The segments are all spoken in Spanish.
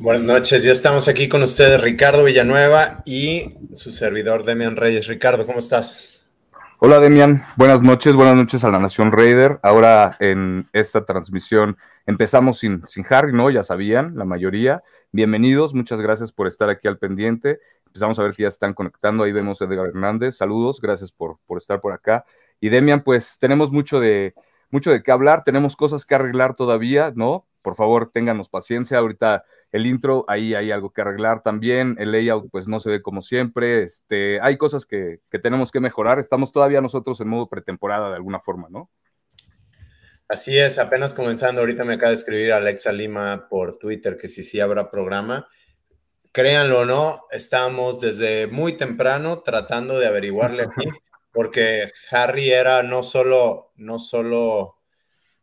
Buenas noches, ya estamos aquí con ustedes, Ricardo Villanueva y su servidor Demian Reyes. Ricardo, ¿cómo estás? Hola Demian, buenas noches, buenas noches a la Nación Raider. Ahora en esta transmisión empezamos sin, sin Harry, ¿no? Ya sabían, la mayoría. Bienvenidos, muchas gracias por estar aquí al pendiente. Empezamos a ver si ya están conectando. Ahí vemos a Edgar Hernández. Saludos, gracias por, por estar por acá. Y Demian, pues tenemos mucho de, mucho de qué hablar, tenemos cosas que arreglar todavía, ¿no? Por favor, ténganos paciencia. Ahorita el intro, ahí hay algo que arreglar también. El layout, pues no se ve como siempre. Este, hay cosas que, tenemos que mejorar. Estamos todavía nosotros en modo pretemporada de alguna forma, ¿no? Así es, apenas comenzando. Ahorita me acaba de escribir Alexa Lima por Twitter que si sí habrá programa. Créanlo o no, estamos desde muy temprano tratando de averiguarle aquí, porque Harry era no solo, no solo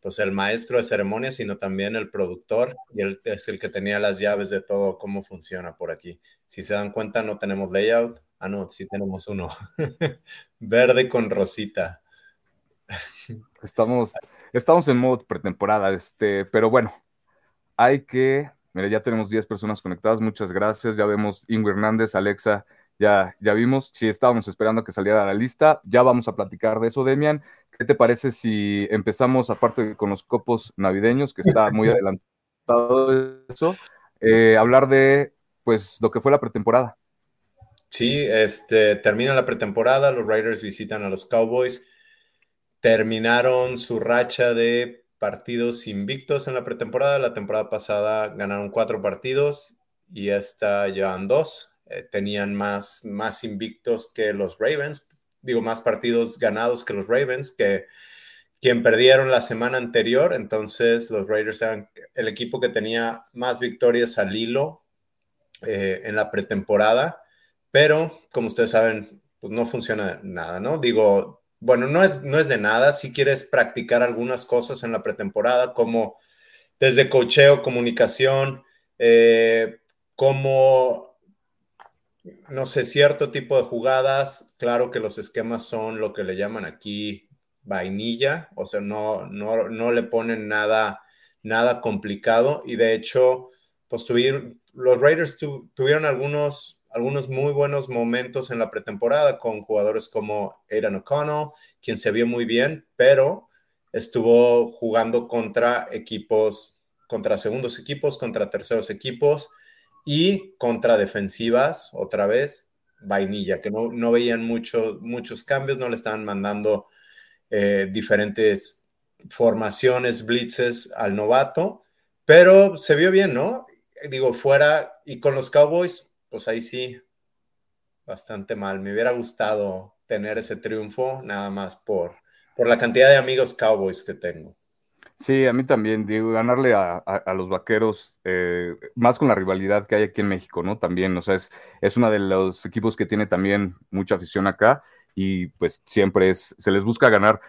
pues el maestro de ceremonias, sino también el productor y él es el que tenía las llaves de todo cómo funciona por aquí. Si se dan cuenta, no tenemos layout. Ah, no, sí tenemos uno. Verde con rosita. Estamos, estamos en modo pretemporada, este, pero bueno, hay que, mira, ya tenemos 10 personas conectadas, muchas gracias, ya vemos Ingo Hernández, Alexa, ya, ya vimos, si estábamos esperando que saliera la lista, ya vamos a platicar de eso, Demian, ¿Qué te parece si empezamos, aparte con los copos navideños, que está muy adelantado eso, eh, hablar de pues lo que fue la pretemporada? Sí, este, termina la pretemporada, los Raiders visitan a los Cowboys, terminaron su racha de partidos invictos en la pretemporada, la temporada pasada ganaron cuatro partidos y esta llevan dos, eh, tenían más, más invictos que los Ravens, digo, más partidos ganados que los Ravens, que quien perdieron la semana anterior, entonces los Raiders eran el equipo que tenía más victorias al hilo eh, en la pretemporada, pero como ustedes saben, pues no funciona nada, ¿no? Digo, bueno, no es, no es de nada, si quieres practicar algunas cosas en la pretemporada, como desde cocheo, comunicación, eh, como no sé, cierto tipo de jugadas. Claro que los esquemas son lo que le llaman aquí vainilla, o sea, no, no, le ponen nada, nada complicado. Y de hecho, pues tuvieron, los Raiders tuvieron algunos, algunos muy buenos momentos en la pretemporada con jugadores como Aidan O'Connell, quien se vio muy bien, pero estuvo jugando contra equipos, contra segundos equipos, contra terceros equipos y contra defensivas, otra vez, vainilla, que no, veían muchos cambios, no le estaban mandando eh, diferentes formaciones, blitzes al novato, pero se vio bien, ¿no? Digo, fuera y con los Cowboys, pues ahí sí, bastante mal. Me hubiera gustado tener ese triunfo, nada más por, por la cantidad de amigos Cowboys que tengo. Sí, a mí también, digo, ganarle a, los vaqueros, eh, más con la rivalidad que hay aquí en México, ¿no? También, o sea, es, es uno de los equipos que tiene también mucha afición acá y pues siempre es, se les busca ganar.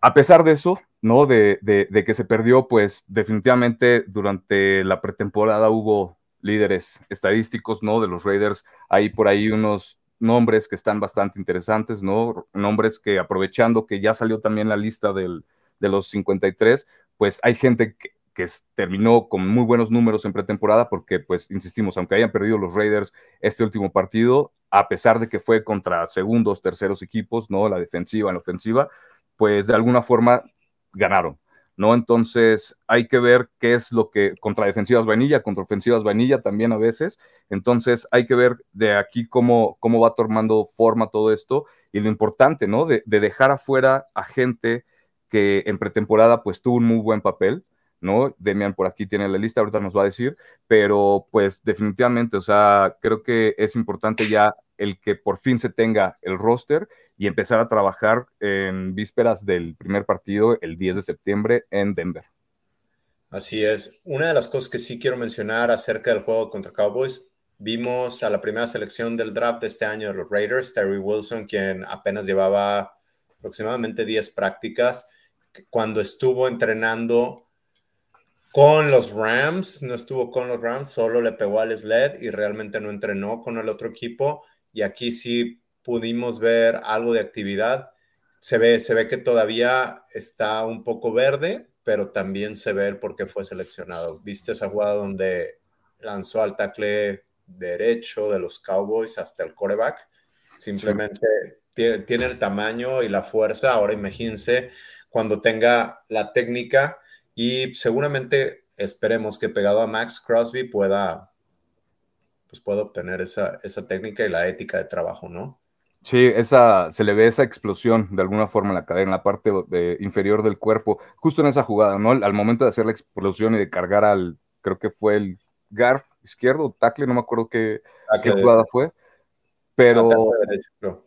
A pesar de eso, ¿no? De, de, que se perdió, pues definitivamente durante la pretemporada hubo líderes estadísticos, ¿no? De los Raiders, hay por ahí unos nombres que están bastante interesantes, ¿no? Nombres que aprovechando que ya salió también la lista del de los 53, pues hay gente que, terminó con muy buenos números en pretemporada porque, pues, insistimos, aunque hayan perdido los Raiders este último partido, a pesar de que fue contra segundos, terceros equipos, ¿no? La defensiva, la ofensiva, pues de alguna forma ganaron. ¿no? Entonces hay que ver qué es lo que contra defensivas vainilla, contra ofensivas vainilla también a veces. Entonces hay que ver de aquí cómo, cómo va tomando forma todo esto y lo importante, ¿no? De, de dejar afuera a gente que en pretemporada pues tuvo un muy buen papel, ¿no? Demian por aquí tiene la lista, ahorita nos va a decir, pero pues definitivamente, o sea, creo que es importante ya el que por fin se tenga el roster y empezar a trabajar en vísperas del primer partido el 10 de septiembre en Denver. Así es. Una de las cosas que sí quiero mencionar acerca del juego contra Cowboys, vimos a la primera selección del draft de este año de los Raiders, Terry Wilson, quien apenas llevaba aproximadamente 10 prácticas, cuando estuvo entrenando con los Rams, no estuvo con los Rams, solo le pegó al sled y realmente no entrenó con el otro equipo. Y aquí sí pudimos ver algo de actividad. Se ve, se ve que todavía está un poco verde, pero también se ve por qué fue seleccionado. ¿Viste esa jugada donde lanzó al tackle derecho de los Cowboys hasta el coreback. Simplemente tiene, tiene, el tamaño y la fuerza. Ahora imagínense cuando tenga la técnica y seguramente esperemos que pegado a Max Crosby pueda, pues pueda obtener esa, esa técnica y la ética de trabajo, ¿no? Sí, esa, se le ve esa explosión de alguna forma en la cadera, en la parte eh, inferior del cuerpo, justo en esa jugada, ¿no? Al momento de hacer la explosión y de cargar al, creo que fue el guard izquierdo, tackle, no me acuerdo qué, qué jugada fue, pero, ah,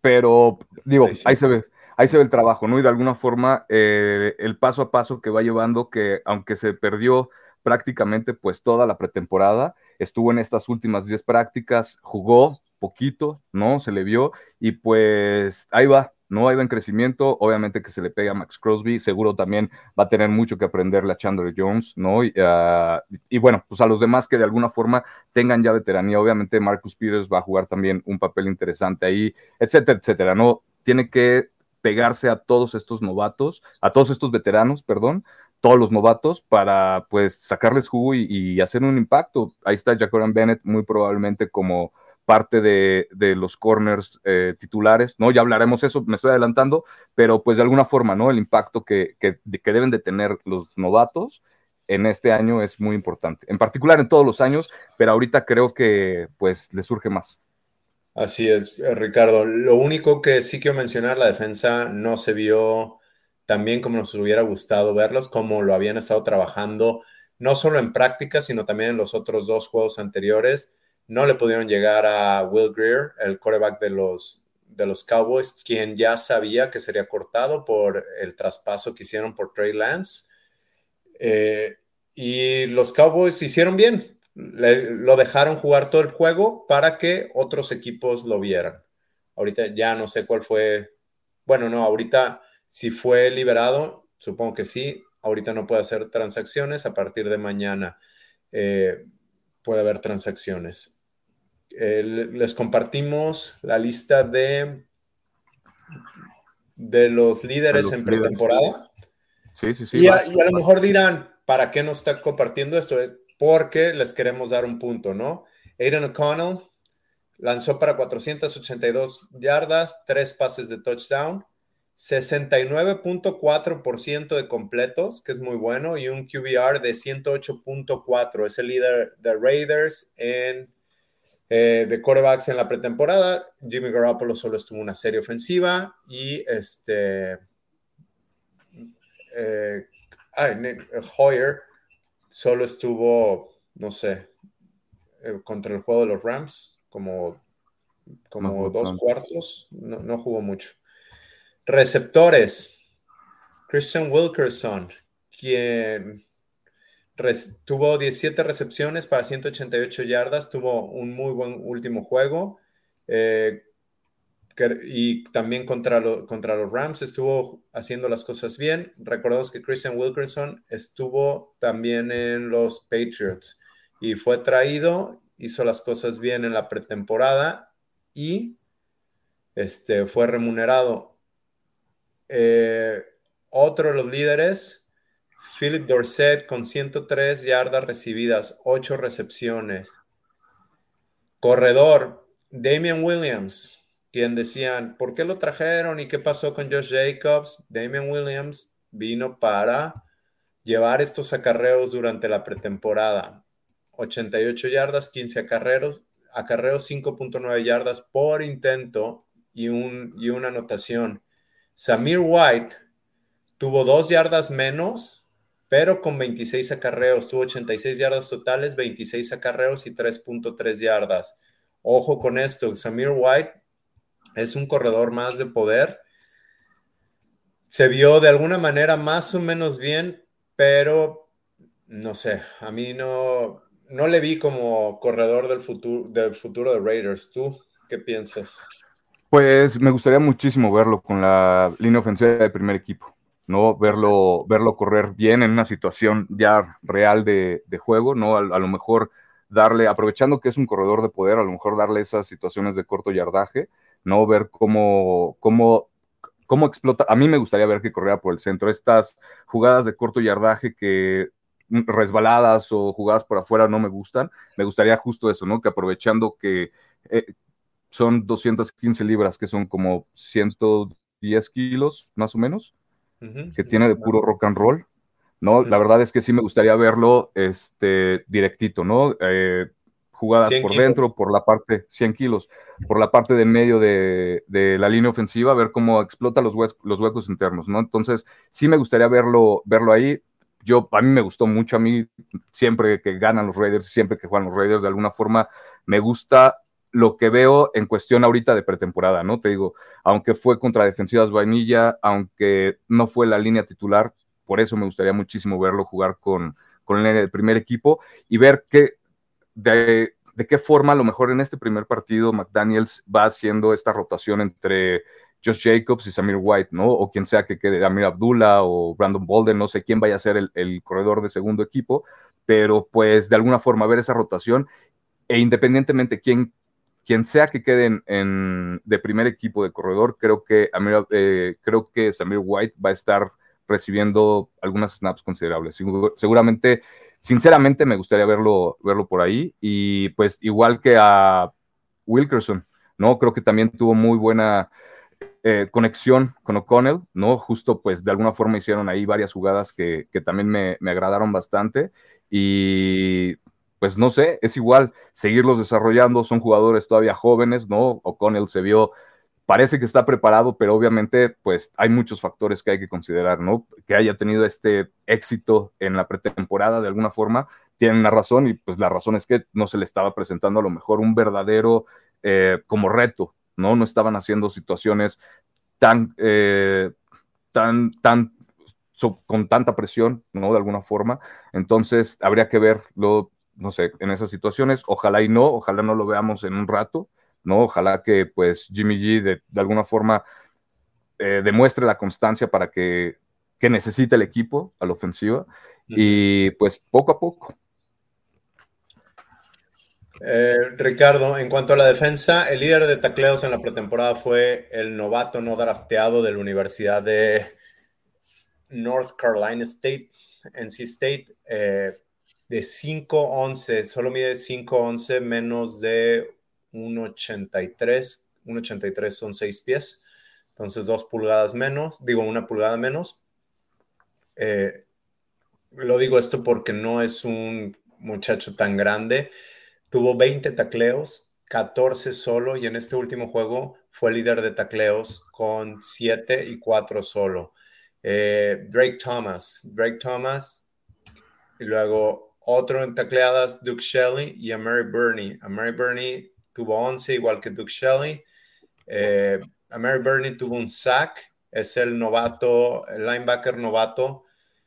pero digo, ahí se ve, ahí se ve el trabajo, ¿no? Y de alguna forma eh, el paso a paso que va llevando, que aunque se perdió prácticamente pues toda la pretemporada, estuvo en estas últimas 10 prácticas, jugó poquito, ¿no? Se le vio y pues ahí va, ¿no? Ahí va en crecimiento, obviamente que se le pega a Max Crosby, seguro también va a tener mucho que aprenderle a Chandler Jones, ¿no? Y, ah, y, bueno, pues a los demás que de alguna forma tengan ya veteranía, obviamente Marcus Peters va a jugar también un papel interesante ahí, etcétera, etcétera, ¿no? Tiene que pegarse a todos estos novatos, a todos estos veteranos, perdón, todos los novatos para pues sacarles jugo y, hacer un impacto. Ahí está Jacoran Bennett muy probablemente como parte de, los corners eh, titulares, ¿no? Ya hablaremos eso, me estoy adelantando, pero pues de alguna forma, ¿no? El impacto que, que, que, deben de tener los novatos en este año es muy importante, en particular en todos los años, pero ahorita creo que pues le surge más. Así es, eh, Ricardo. Lo único que sí quiero mencionar, la defensa no se vio tan bien como nos hubiera gustado verlos, como lo habían estado trabajando, no solo en práctica, sino también en los otros dos juegos anteriores no le pudieron llegar a Will Greer, el quarterback de los, de los Cowboys, quien ya sabía que sería cortado por el traspaso que hicieron por Trey Lance. Eh, y los Cowboys hicieron bien, lo dejaron jugar todo el juego para que otros equipos lo vieran. Ahorita ya no sé cuál fue, bueno, no, ahorita si fue liberado, supongo que sí, ahorita no puede hacer transacciones, a partir de mañana. Eh, puede haber transacciones. les compartimos la lista de, de los líderes en pretemporada. Sí, sí, sí. Y a, lo mejor dirán, ¿para qué nos está compartiendo esto? Es porque les queremos dar un punto, ¿no? Aiden O'Connell lanzó para 482 yardas, tres pases de touchdown. 69.4% de completos, que es muy bueno, y un QBR de 108.4. Es el líder de Raiders en, eh, de quarterbacks en la pretemporada. Jimmy Garoppolo solo estuvo una serie ofensiva y este... Eh, Hoyer solo estuvo, no sé, eh, contra el juego de los Rams, como, como dos cuartos, no, no jugó mucho. Receptores. Christian Wilkerson, quien tuvo 17 recepciones para 188 yardas, tuvo un muy buen último juego. Eh, y también contra, contra los Rams estuvo haciendo las cosas bien. Recordemos que Christian Wilkerson estuvo también en los Patriots y fue traído, hizo las cosas bien en la pretemporada y este, fue remunerado. Eh, otro de los líderes, Philip Dorset, con 103 yardas recibidas, 8 recepciones. Corredor, Damian Williams, quien decían, ¿por qué lo trajeron y qué pasó con Josh Jacobs? Damian Williams vino para llevar estos acarreos durante la pretemporada. 88 yardas, 15 acarreos, acarreos 5.9 yardas por intento y, un, y una anotación. Samir White tuvo dos yardas menos, pero con 26 acarreos. Tuvo 86 yardas totales, 26 acarreos y 3.3 yardas. Ojo con esto, Samir White es un corredor más de poder. Se vio de alguna manera más o menos bien, pero no sé, a mí no, no le vi como corredor del futuro, del futuro de Raiders. ¿Tú qué piensas? Pues me gustaría muchísimo verlo con la línea ofensiva del primer equipo, ¿no? Verlo, verlo correr bien en una situación ya real de, juego, ¿no? A, lo mejor darle, aprovechando que es un corredor de poder, a lo mejor darle esas situaciones de corto yardaje, ¿no? Ver cómo, cómo, cómo explota. A mí me gustaría ver que corriera por el centro. Estas jugadas de corto yardaje que resbaladas o jugadas por afuera no me gustan. Me gustaría justo eso, ¿no? Que aprovechando que eh, son 215 libras, que son como 110 kilos más o menos, que tiene de puro rock and roll. ¿no? La verdad es que sí me gustaría verlo este, directito, ¿no? Eh, jugadas por dentro, por la parte, 100 kilos, por la parte de medio de, la línea ofensiva, ver cómo explota los, los huecos internos, ¿no? Entonces, sí me gustaría verlo, verlo ahí. Yo, a mí me gustó mucho, a mí siempre que ganan los Raiders, siempre que juegan los Raiders, de alguna forma, me gusta lo que veo en cuestión ahorita de pretemporada, ¿no? Te digo, aunque fue contra defensivas vainilla, aunque no fue la línea titular, por eso me gustaría muchísimo verlo jugar con, con el primer equipo y ver qué, de, qué forma a lo mejor en este primer partido McDaniels va haciendo esta rotación entre Josh Jacobs y Samir White, ¿no? O quien sea que quede, Amir Abdullah o Brandon Bolden, no sé quién vaya a ser el, corredor de segundo equipo, pero pues de alguna forma ver esa rotación e independientemente quién quien sea que quede en, de primer equipo de corredor, creo que, eh, creo que Samir White va a estar recibiendo algunas snaps considerables. Seguramente, sinceramente, me gustaría verlo, verlo por ahí. Y pues igual que a Wilkerson, ¿no? Creo que también tuvo muy buena eh, conexión con O'Connell, ¿no? Justo pues de alguna forma hicieron ahí varias jugadas que, también me, me, agradaron bastante. Y pues no sé, es igual seguirlos desarrollando, son jugadores todavía jóvenes, ¿no? O'Connell se vio parece que está preparado, pero obviamente pues hay muchos factores que hay que considerar, ¿no? Que haya tenido este éxito en la pretemporada de alguna forma, tiene una razón y pues la razón es que no se le estaba presentando a lo mejor un verdadero eh, como reto, ¿no? No estaban haciendo situaciones tan, eh, tan, tan, con tanta presión, ¿no? De alguna forma. Entonces habría que verlo, no sé, en esas situaciones. Ojalá y no, ojalá no lo veamos en un rato ¿no? Ojalá que pues Jimmy G de, alguna forma eh, demuestre la constancia para que, que necesita el equipo a la ofensiva y pues poco a poco. Eh, Ricardo, en cuanto a la defensa, el líder de tacleos en la pretemporada fue el novato no drafteado de la Universidad de North Carolina State, NC State, eh, de 5'11, solo mide 5'11 menos de 1,83. 1,83 son 6 pies. Entonces, 2 pulgadas menos, digo, una pulgada menos. Eh, lo digo esto porque no es un muchacho tan grande. Tuvo 20 tacleos, 14 solo, y en este último juego fue líder de tacleos con 7 y 4 solo. Eh, Drake Thomas, Drake Thomas, y luego otro en tacleadas, Duke Shelley y a Mary Burney. A Mary Burney tuvo 11, igual que Duke Shelley. Eh, Mary Burney tuvo un sack, es el novato, el linebacker novato,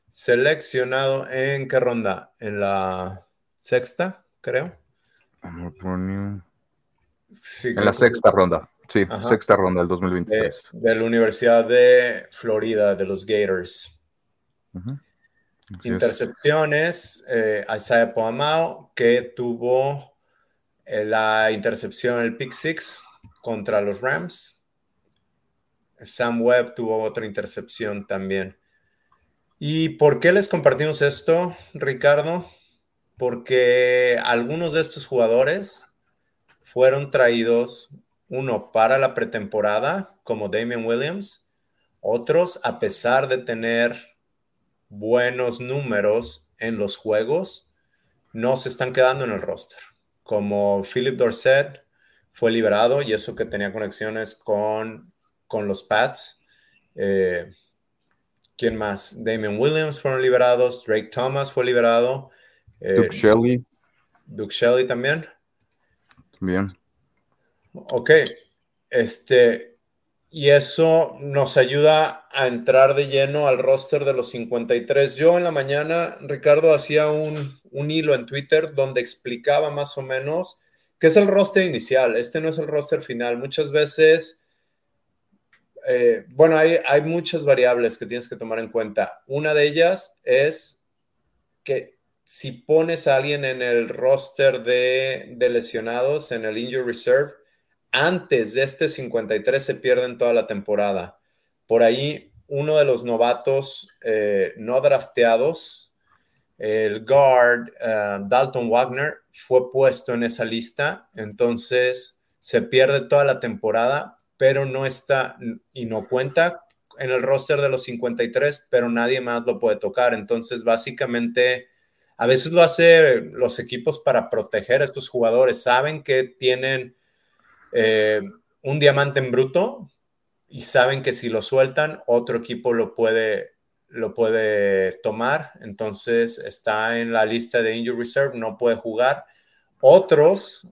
seleccionado en qué ronda? En la sexta, creo. en la sexta ronda, sí, sexta ronda del 2023. De, la Universidad de Florida, de los Gators. Intercepciones, eh, Isaiah Poamao, que tuvo la intercepción, el pick six contra los Rams. Sam Webb tuvo otra intercepción también. ¿Y por qué les compartimos esto, Ricardo? Porque algunos de estos jugadores fueron traídos, uno para la pretemporada, como Damian Williams, otros a pesar de tener buenos números en los juegos, no se están quedando en el roster como Philip Dorset fue liberado y eso que tenía conexiones con, con los Pats. Eh, ¿Quién más? Damian Williams fueron liberados, Drake Thomas fue liberado. Eh, Duke Shelley. Duke Shelley también. También. Ok. Este, y eso nos ayuda a entrar de lleno al roster de los 53. Yo en la mañana, Ricardo, hacía un, un hilo en Twitter donde explicaba más o menos qué es el roster inicial. Este no es el roster final. Muchas veces, eh, bueno, hay, hay muchas variables que tienes que tomar en cuenta. Una de ellas es que si pones a alguien en el roster de, lesionados, en el injury reserve, antes de este 53 se pierden toda la temporada. Por ahí, uno de los novatos eh, no drafteados el guard eh, Dalton Wagner fue puesto en esa lista, entonces se pierde toda la temporada, pero no está y no cuenta en el roster de los 53, pero nadie más lo puede tocar. Entonces, básicamente, a veces lo hacen los equipos para proteger a estos jugadores. Saben que tienen eh, un diamante en bruto y saben que si lo sueltan, otro equipo lo puede, lo puede tomar. Entonces, está en la lista de Injury Reserve, no puede jugar. Otros,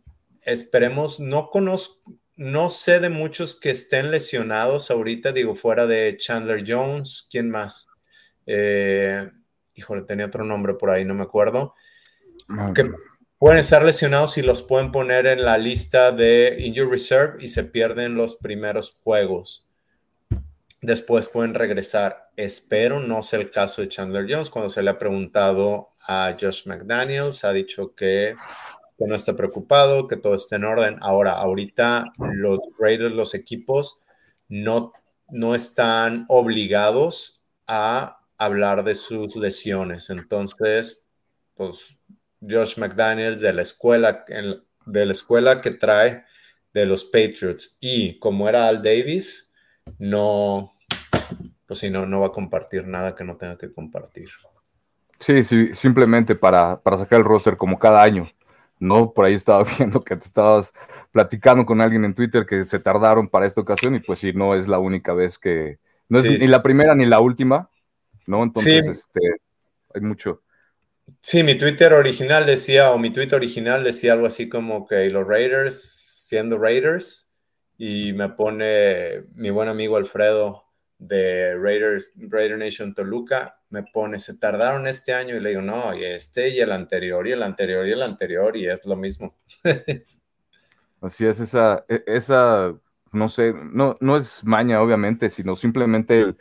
esperemos, no conozco no sé de muchos que estén lesionados ahorita, digo, fuera de Chandler Jones, ¿quién más? Eh, híjole, tenía otro nombre por ahí, no me acuerdo. Ah, que pueden estar lesionados y los pueden poner en la lista de Injury Reserve y se pierden los primeros juegos. Después pueden regresar. Espero no sea el caso de Chandler Jones. Cuando se le ha preguntado a Josh McDaniels, ha dicho que no esté preocupado, que todo esté en orden. Ahora, ahorita los Raiders, los equipos, no, no están obligados a hablar de sus lesiones. Entonces, pues Josh McDaniels de la escuela, de la escuela que trae de los Patriots y como era Al Davis, no, si no, no va a compartir nada que no tenga que compartir. Sí, sí, simplemente para, para sacar el roster como cada año. ¿no? Por ahí estaba viendo que te estabas platicando con alguien en Twitter que se tardaron para esta ocasión y pues sí, no es la única vez que, no es ni la primera ni la última, ¿no? Entonces, este, hay mucho. Sí, mi Twitter original decía, o mi Twitter original decía algo así como que los Raiders siendo Raiders y me pone mi buen amigo Alfredo de Raiders, Raider Nation Toluca, me pone, se tardaron este año y le digo, no, y este y el anterior y el anterior y el anterior y es lo mismo. Así es, esa, e, esa, no sé, no, no es maña obviamente, sino simplemente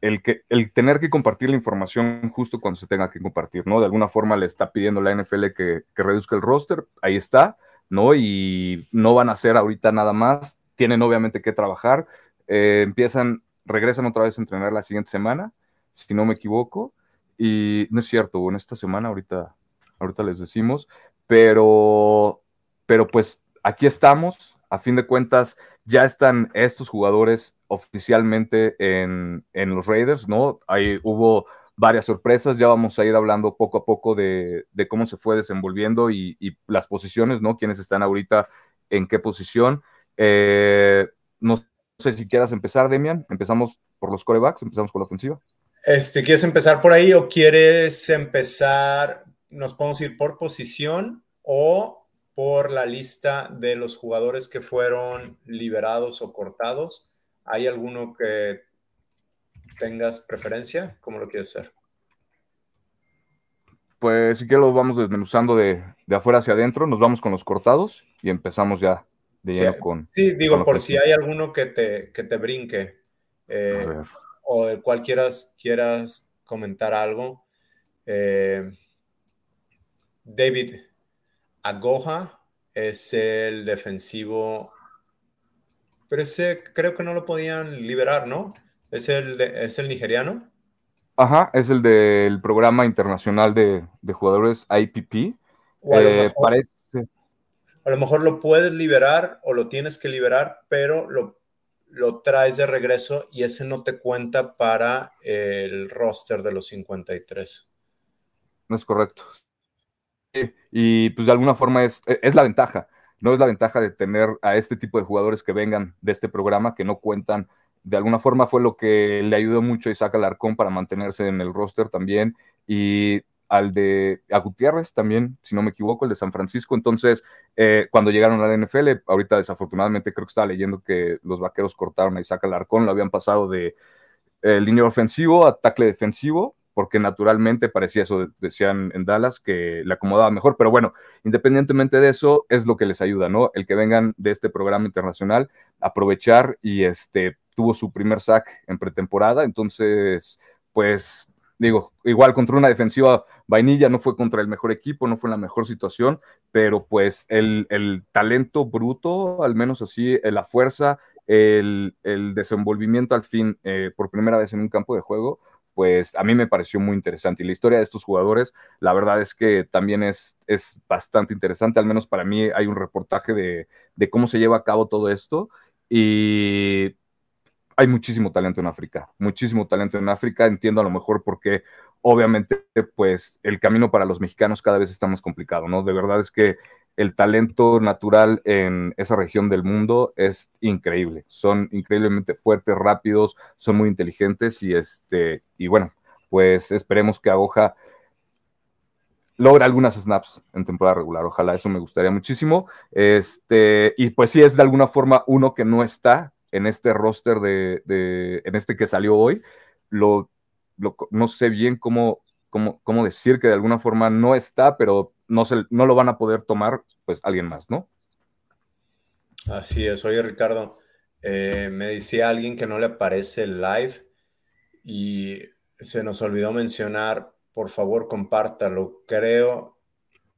el, que, el tener que compartir la información justo cuando se tenga que compartir, ¿no? De alguna forma le está pidiendo la NFL que, que reduzca el roster, ahí está, ¿no? Y no van a hacer ahorita nada más, tienen obviamente que trabajar, eh, empiezan regresan otra vez a entrenar la siguiente semana, si no me equivoco. Y no es cierto, en esta semana ahorita, ahorita les decimos, pero, pero pues aquí estamos. A fin de cuentas, ya están estos jugadores oficialmente en, los Raiders, ¿no? Ahí hubo varias sorpresas, ya vamos a ir hablando poco a poco de, cómo se fue desenvolviendo y, las posiciones, ¿no? Quiénes están ahorita en qué posición. Eh, sé si quieras empezar, Demian. Empezamos por los corebacks, empezamos con la ofensiva. Este, ¿Quieres empezar por ahí o quieres empezar, nos podemos ir por posición o por la lista de los jugadores que fueron liberados o cortados? ¿Hay alguno que tengas preferencia? ¿Cómo lo quieres hacer? Pues si quieres lo vamos desmenuzando de, de afuera hacia adentro, nos vamos con los cortados y empezamos ya sí, digo, por si hay alguno que te, que te brinque eh, o del cual quieras, quieras comentar algo. Eh, David Agoja es el defensivo, pero ese creo que no lo podían liberar, ¿no? ¿Es el, ¿es el nigeriano? Ajá, es el del programa internacional de, jugadores IPP. Eh, parece a lo mejor lo puedes liberar o lo tienes que liberar, pero lo, lo traes de regreso y ese no te cuenta para el roster de los 53. No es correcto. Y pues de alguna forma es, es la ventaja, no es la ventaja de tener a este tipo de jugadores que vengan de este programa, que no cuentan. De alguna forma fue lo que le ayudó mucho a Isaac Alarcón para mantenerse en el roster también. Y al de a Gutiérrez también, si no me equivoco, el de San Francisco. Entonces, eh, cuando llegaron a la NFL, ahorita desafortunadamente creo que estaba leyendo que los vaqueros cortaron a Isaac Alarcón, lo habían pasado de eh, línea ofensivo a tackle defensivo, porque naturalmente parecía eso, decían en Dallas, que le acomodaba mejor. Pero bueno, independientemente de eso, es lo que les ayuda, ¿no? El que vengan de este programa internacional, aprovechar y este tuvo su primer sack en pretemporada, entonces, pues digo, igual contra una defensiva vainilla, no fue contra el mejor equipo, no fue en la mejor situación, pero pues el, talento bruto, al menos así, eh, la fuerza, el, desenvolvimiento al fin, eh, por primera vez en un campo de juego, pues a mí me pareció muy interesante. Y la historia de estos jugadores, la verdad es que también es, es bastante interesante, al menos para mí hay un reportaje de, de cómo se lleva a cabo todo esto. Y hay muchísimo talento en África, muchísimo talento en África. Entiendo a lo mejor porque obviamente pues el camino para los mexicanos cada vez está más complicado, ¿no? De verdad es que el talento natural en esa región del mundo es increíble. Son increíblemente fuertes, rápidos, son muy inteligentes y este y bueno, pues esperemos que Agoja logre algunas snaps en temporada regular. Ojalá eso me gustaría muchísimo. Este, y pues sí es de alguna forma uno que no está en este roster de, en este que salió hoy. Lo, no sé bien cómo, cómo, cómo decir que de alguna forma no está, pero no, se, no lo van a poder tomar pues alguien más, ¿no? Así es, oye Ricardo, eh, me decía alguien que no le aparece el live y se nos olvidó mencionar, por favor compártalo, creo,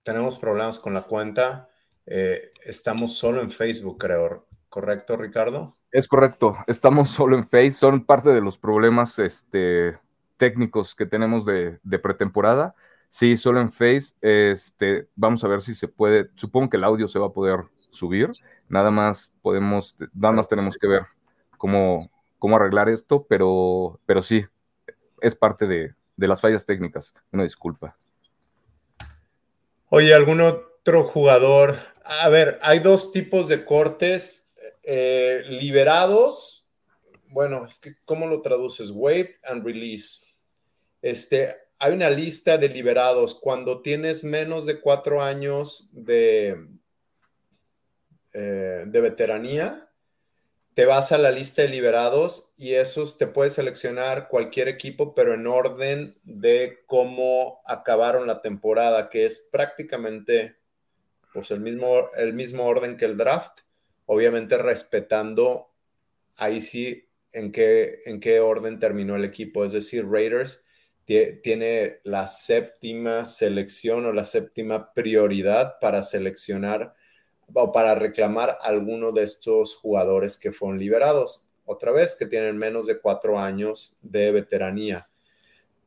tenemos problemas con la cuenta, eh, estamos solo en Facebook, creo, ¿correcto Ricardo? Es correcto, estamos solo en Facebook, son parte de los problemas este, técnicos que tenemos de, de pretemporada Sí, solo en Face. Este, vamos a ver si se puede. Supongo que el audio se va a poder subir. Nada más podemos, nada más tenemos que ver cómo, cómo arreglar esto, pero, pero sí, es parte de, las fallas técnicas. Una disculpa. Oye, ¿algún otro jugador? A ver, hay dos tipos de cortes eh, liberados. Bueno, es que, ¿cómo lo traduces? Wave and release. Este, hay una lista de liberados. Cuando tienes menos de cuatro años de, eh, de veteranía, te vas a la lista de liberados y esos te puedes seleccionar cualquier equipo, pero en orden de cómo acabaron la temporada, que es prácticamente pues, el, mismo, el mismo orden que el draft, obviamente respetando ahí sí en qué, en qué orden terminó el equipo. Es decir, Raiders tiene la séptima selección o la séptima prioridad para seleccionar o para reclamar alguno de estos jugadores que fueron liberados. Otra vez, que tienen menos de cuatro años de veteranía.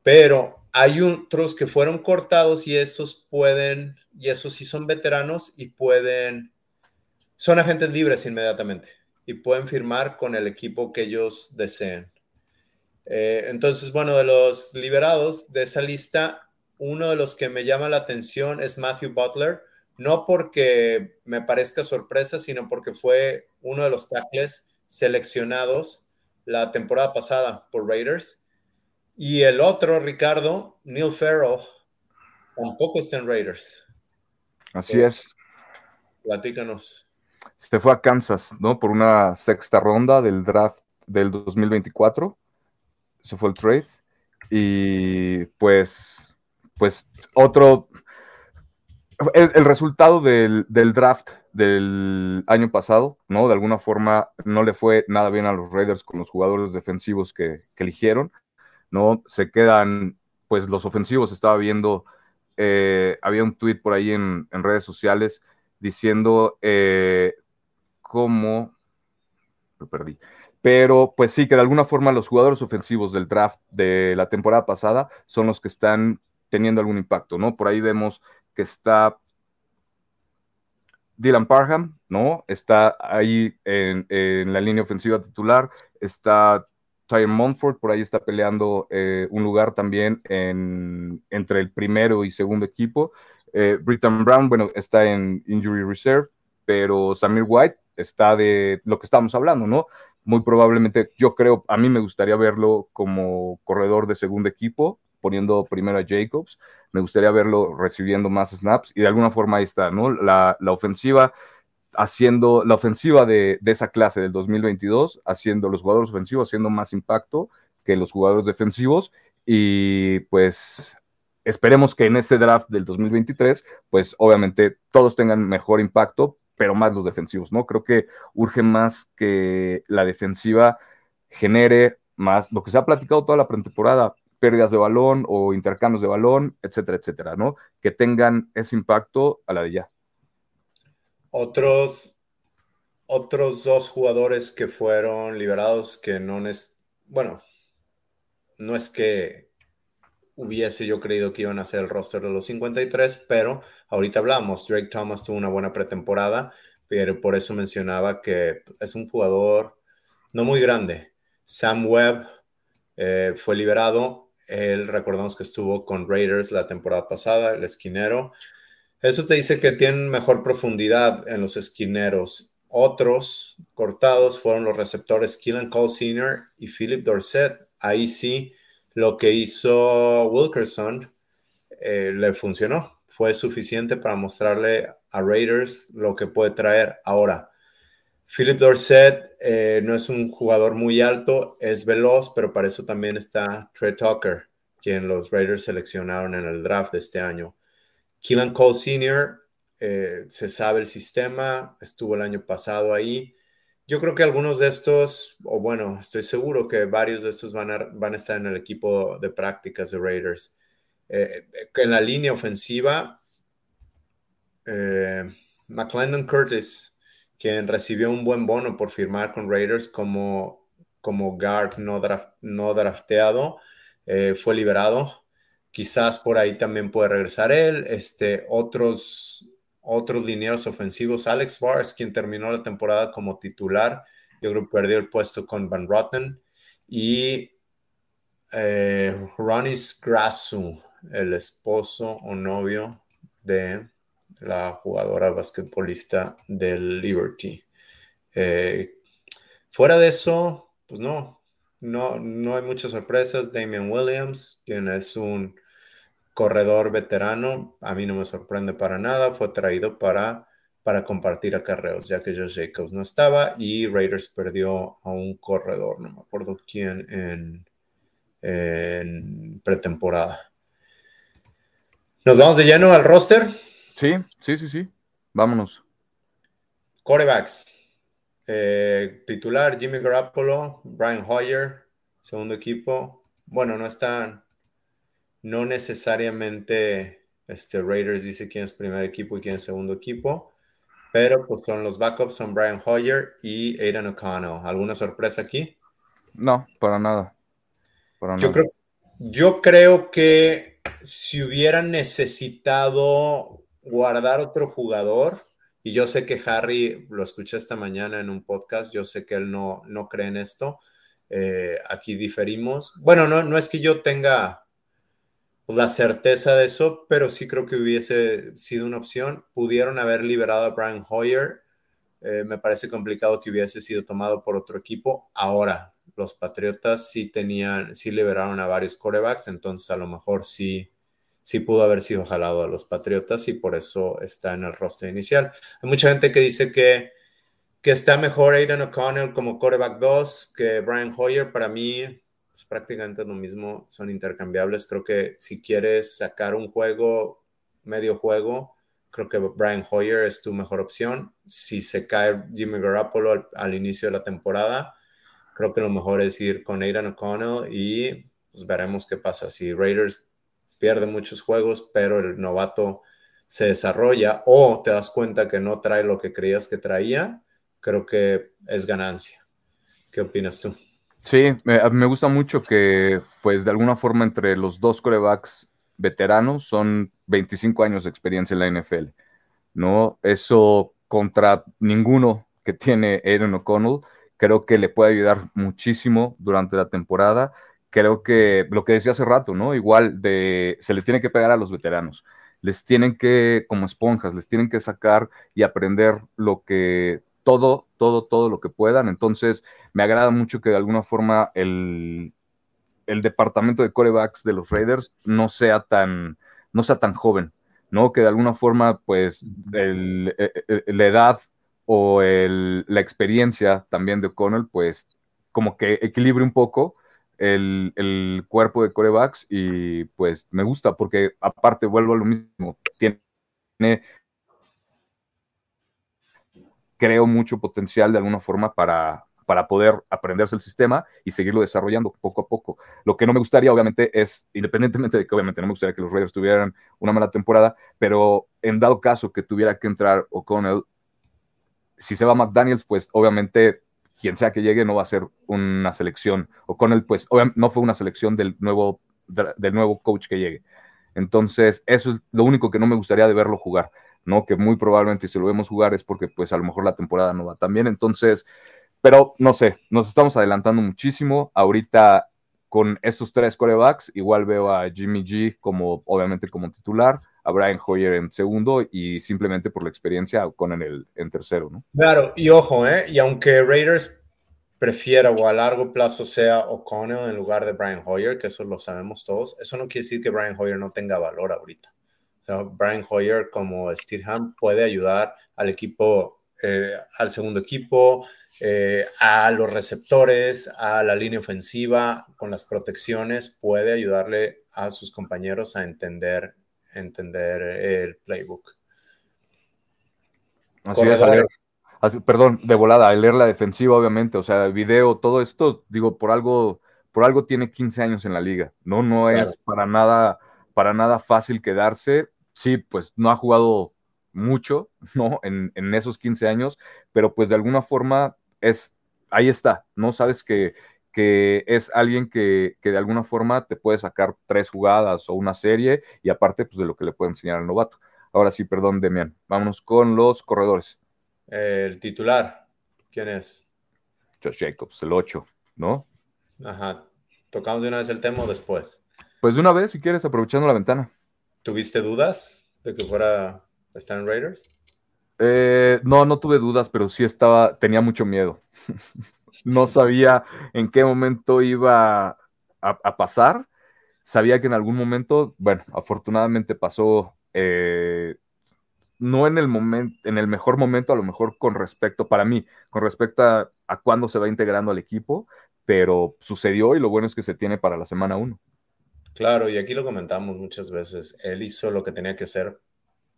Pero hay otros que fueron cortados y esos pueden, y esos sí son veteranos y pueden, son agentes libres inmediatamente y pueden firmar con el equipo que ellos deseen. Eh, entonces, bueno, de los liberados de esa lista, uno de los que me llama la atención es Matthew Butler, no porque me parezca sorpresa, sino porque fue uno de los tackles seleccionados la temporada pasada por Raiders. Y el otro, Ricardo, Neil Farrell, tampoco está en Raiders. Así es. Platícanos. Se fue a Kansas, ¿no? Por una sexta ronda del draft del 2024 se fue el trade. Y pues, pues otro, el, resultado del, draft del año pasado, ¿no? De alguna forma no le fue nada bien a los Raiders con los jugadores defensivos que, eligieron, ¿no? Se quedan, pues los ofensivos, estaba viendo, eh, había un tweet por ahí en, redes sociales diciendo eh, cómo, lo perdí, pero pues sí, que de alguna forma los jugadores ofensivos del draft de la temporada pasada son los que están teniendo algún impacto, ¿no? Por ahí vemos que está Dylan Parham, ¿no? Está ahí en, la línea ofensiva titular, está Tyron Monfort, por ahí está peleando eh, un lugar también entre el primero y segundo equipo. Eh, Britton Brown, bueno, está en Injury Reserve, pero Samir White está de lo que estábamos hablando, ¿no? muy probablemente, yo creo, a mí me gustaría verlo como corredor de segundo equipo, poniendo primero a Jacobs, me gustaría verlo recibiendo más snaps y de alguna forma ahí está, ¿no? La, ofensiva haciendo, la ofensiva de, esa clase del 2022, haciendo los jugadores ofensivos, haciendo más impacto que los jugadores defensivos y pues esperemos que en este draft del 2023, pues obviamente todos tengan mejor impacto, pero más los defensivos, ¿no? Creo que urge más que la defensiva genere más lo que se ha platicado toda la pretemporada, pérdidas de balón o intercambios de balón, etcétera, etcétera, ¿no? Que tengan ese impacto a la de ya. Otros, otros dos jugadores que fueron liberados que no es, bueno, no es que hubiese yo creído que iban a ser el roster de los 53, pero ahorita hablamos, Drake Thomas tuvo una buena pretemporada, pero por eso mencionaba que es un jugador no muy grande. Sam Webb eh, fue liberado, él recordamos que estuvo con Raiders la temporada pasada, el esquinero. Eso te dice que tienen mejor profundidad en los esquineros. Otros cortados fueron los receptores Keelan Cole Sr. y Philip Dorset. Ahí sí, lo que hizo Wilkerson eh, le funcionó. Fue suficiente para mostrarle a Raiders lo que puede traer. Ahora, Philip Dorset eh, no es un jugador muy alto, es veloz, pero para eso también está Trey Tucker, quien los Raiders seleccionaron en el draft de este año. Keelan Cole Sr. Eh, se sabe el sistema, estuvo el año pasado ahí. Yo creo que algunos de estos, o bueno, estoy seguro que varios de estos van a, van a estar en el equipo de prácticas de Raiders. Eh, en la línea ofensiva, eh, McClendon Curtis, quien recibió un buen bono por firmar con Raiders como, como guard no, no drafteado, eh, fue liberado. Quizás por ahí también puede regresar él. Este, otros otros lineros ofensivos. Alex Bars, quien terminó la temporada como titular, yo creo que perdió el puesto con Van Rotten. Y eh, Grassu, el esposo o novio de la jugadora basquetbolista del Liberty. Eh, fuera de eso, pues no, no, no hay muchas sorpresas. Damian Williams, quien es un corredor veterano, a mí no me sorprende para nada, fue traído para, para compartir acarreos, ya que Josh Jacobs no estaba y Raiders perdió a un corredor, no me acuerdo quién, en, en pretemporada. ¿Nos vamos de lleno al roster? Sí, sí, sí, sí. Vámonos. Corebacks. Eh, titular Jimmy Garoppolo, Brian Hoyer, segundo equipo. Bueno, no están no necesariamente este, Raiders dice quién es primer equipo y quién es segundo equipo, pero pues son los backups, son Brian Hoyer y Aidan O'Connell. ¿Alguna sorpresa aquí? No, para nada. yo, Creo, yo creo que si hubieran necesitado guardar otro jugador, y yo sé que Harry lo escuché esta mañana en un podcast, yo sé que él no, no cree en esto, eh, aquí diferimos. Bueno, no, no es que yo tenga la certeza de eso, pero sí creo que hubiese sido una opción. Pudieron haber liberado a Brian Hoyer. Eh, me parece complicado que hubiese sido tomado por otro equipo. Ahora, los Patriotas sí tenían, sí liberaron a varios corebacks, entonces a lo mejor sí, sí pudo haber sido jalado a los Patriotas y por eso está en el roster inicial. Hay mucha gente que dice que, que está mejor Aiden O'Connell como coreback 2 que Brian Hoyer. Para mí, prácticamente lo mismo, son intercambiables. Creo que si quieres sacar un juego, medio juego, creo que Brian Hoyer es tu mejor opción. Si se cae Jimmy Garoppolo al, inicio de la temporada, creo que lo mejor es ir con Aidan O'Connell y pues veremos qué pasa. Si Raiders pierde muchos juegos, pero el novato se desarrolla o te das cuenta que no trae lo que creías que traía, creo que es ganancia. ¿Qué opinas tú? Sí, me, gusta mucho que, pues, de alguna forma entre los dos corebacks veteranos son 25 años de experiencia en la NFL, ¿no? Eso contra ninguno que tiene Aaron O'Connell, creo que le puede ayudar muchísimo durante la temporada. Creo que lo que decía hace rato, ¿no? Igual de, se le tiene que pegar a los veteranos, les tienen que, como esponjas, les tienen que sacar y aprender lo que todo, todo, todo lo que puedan. Entonces, me agrada mucho que de alguna forma el, departamento de corebacks de los Raiders no sea tan, no sea tan joven, ¿no? Que de alguna forma, pues, e, e, la edad o la experiencia también de O'Connell, pues, como que equilibre un poco el, el, cuerpo de corebacks y pues me gusta porque aparte vuelvo a lo mismo, tiene creo mucho potencial de alguna forma para, para poder aprenderse el sistema y seguirlo desarrollando poco a poco. Lo que no me gustaría, obviamente, es, independientemente de que obviamente no me gustaría que los Raiders tuvieran una mala temporada, pero en dado caso que tuviera que entrar O'Connell, si se va McDaniels, pues obviamente quien sea que llegue no va a ser una selección, o con el, pues, no fue una selección del nuevo, del nuevo coach que llegue. Entonces, eso es lo único que no me gustaría de verlo jugar, ¿no? Que muy probablemente si lo vemos jugar es porque, pues, a lo mejor la temporada no va tan bien. Entonces, pero no sé, nos estamos adelantando muchísimo. Ahorita, con estos tres corebacks, igual veo a Jimmy G como, obviamente, como titular a Brian Hoyer en segundo y simplemente por la experiencia con en el en tercero, ¿no? Claro, y ojo, ¿eh? Y aunque Raiders prefiera o a largo plazo sea O'Connell en lugar de Brian Hoyer, que eso lo sabemos todos, eso no quiere decir que Brian Hoyer no tenga valor ahorita. O sea, Brian Hoyer como Steelham puede ayudar al equipo, eh, al segundo equipo, eh, a los receptores, a la línea ofensiva, con las protecciones, puede ayudarle a sus compañeros a entender entender el playbook. Así es, perdón, de volada, al leer la defensiva, obviamente, o sea, el video, todo esto, digo, por algo, por algo tiene 15 años en la liga, ¿no? No es para nada, para nada fácil quedarse. Sí, pues no ha jugado mucho, ¿no? En, en esos 15 años, pero pues de alguna forma es, ahí está, ¿no? Sabes que, que es alguien que, de alguna forma te puede sacar tres jugadas o una serie y aparte pues de lo que le puede enseñar al novato. Ahora sí, perdón, Demian. Vámonos con los corredores. El titular, ¿quién es? Josh Jacobs, el 8, ¿no? Ajá. ¿Tocamos de una vez el tema o después? Pues de una vez, si quieres, aprovechando la ventana. ¿Tuviste dudas de que fuera Stan Raiders? Eh, no, no tuve dudas, pero sí estaba, tenía mucho miedo. no sabía en qué momento iba a, pasar. Sabía que en algún momento, bueno, afortunadamente pasó, eh, no en el momento, en el mejor momento, a lo mejor con respecto, para mí, con respecto a, a cuándo se va integrando al equipo, pero sucedió y lo bueno es que se tiene para la semana 1. Claro, y aquí lo comentamos muchas veces, él hizo lo que tenía que hacer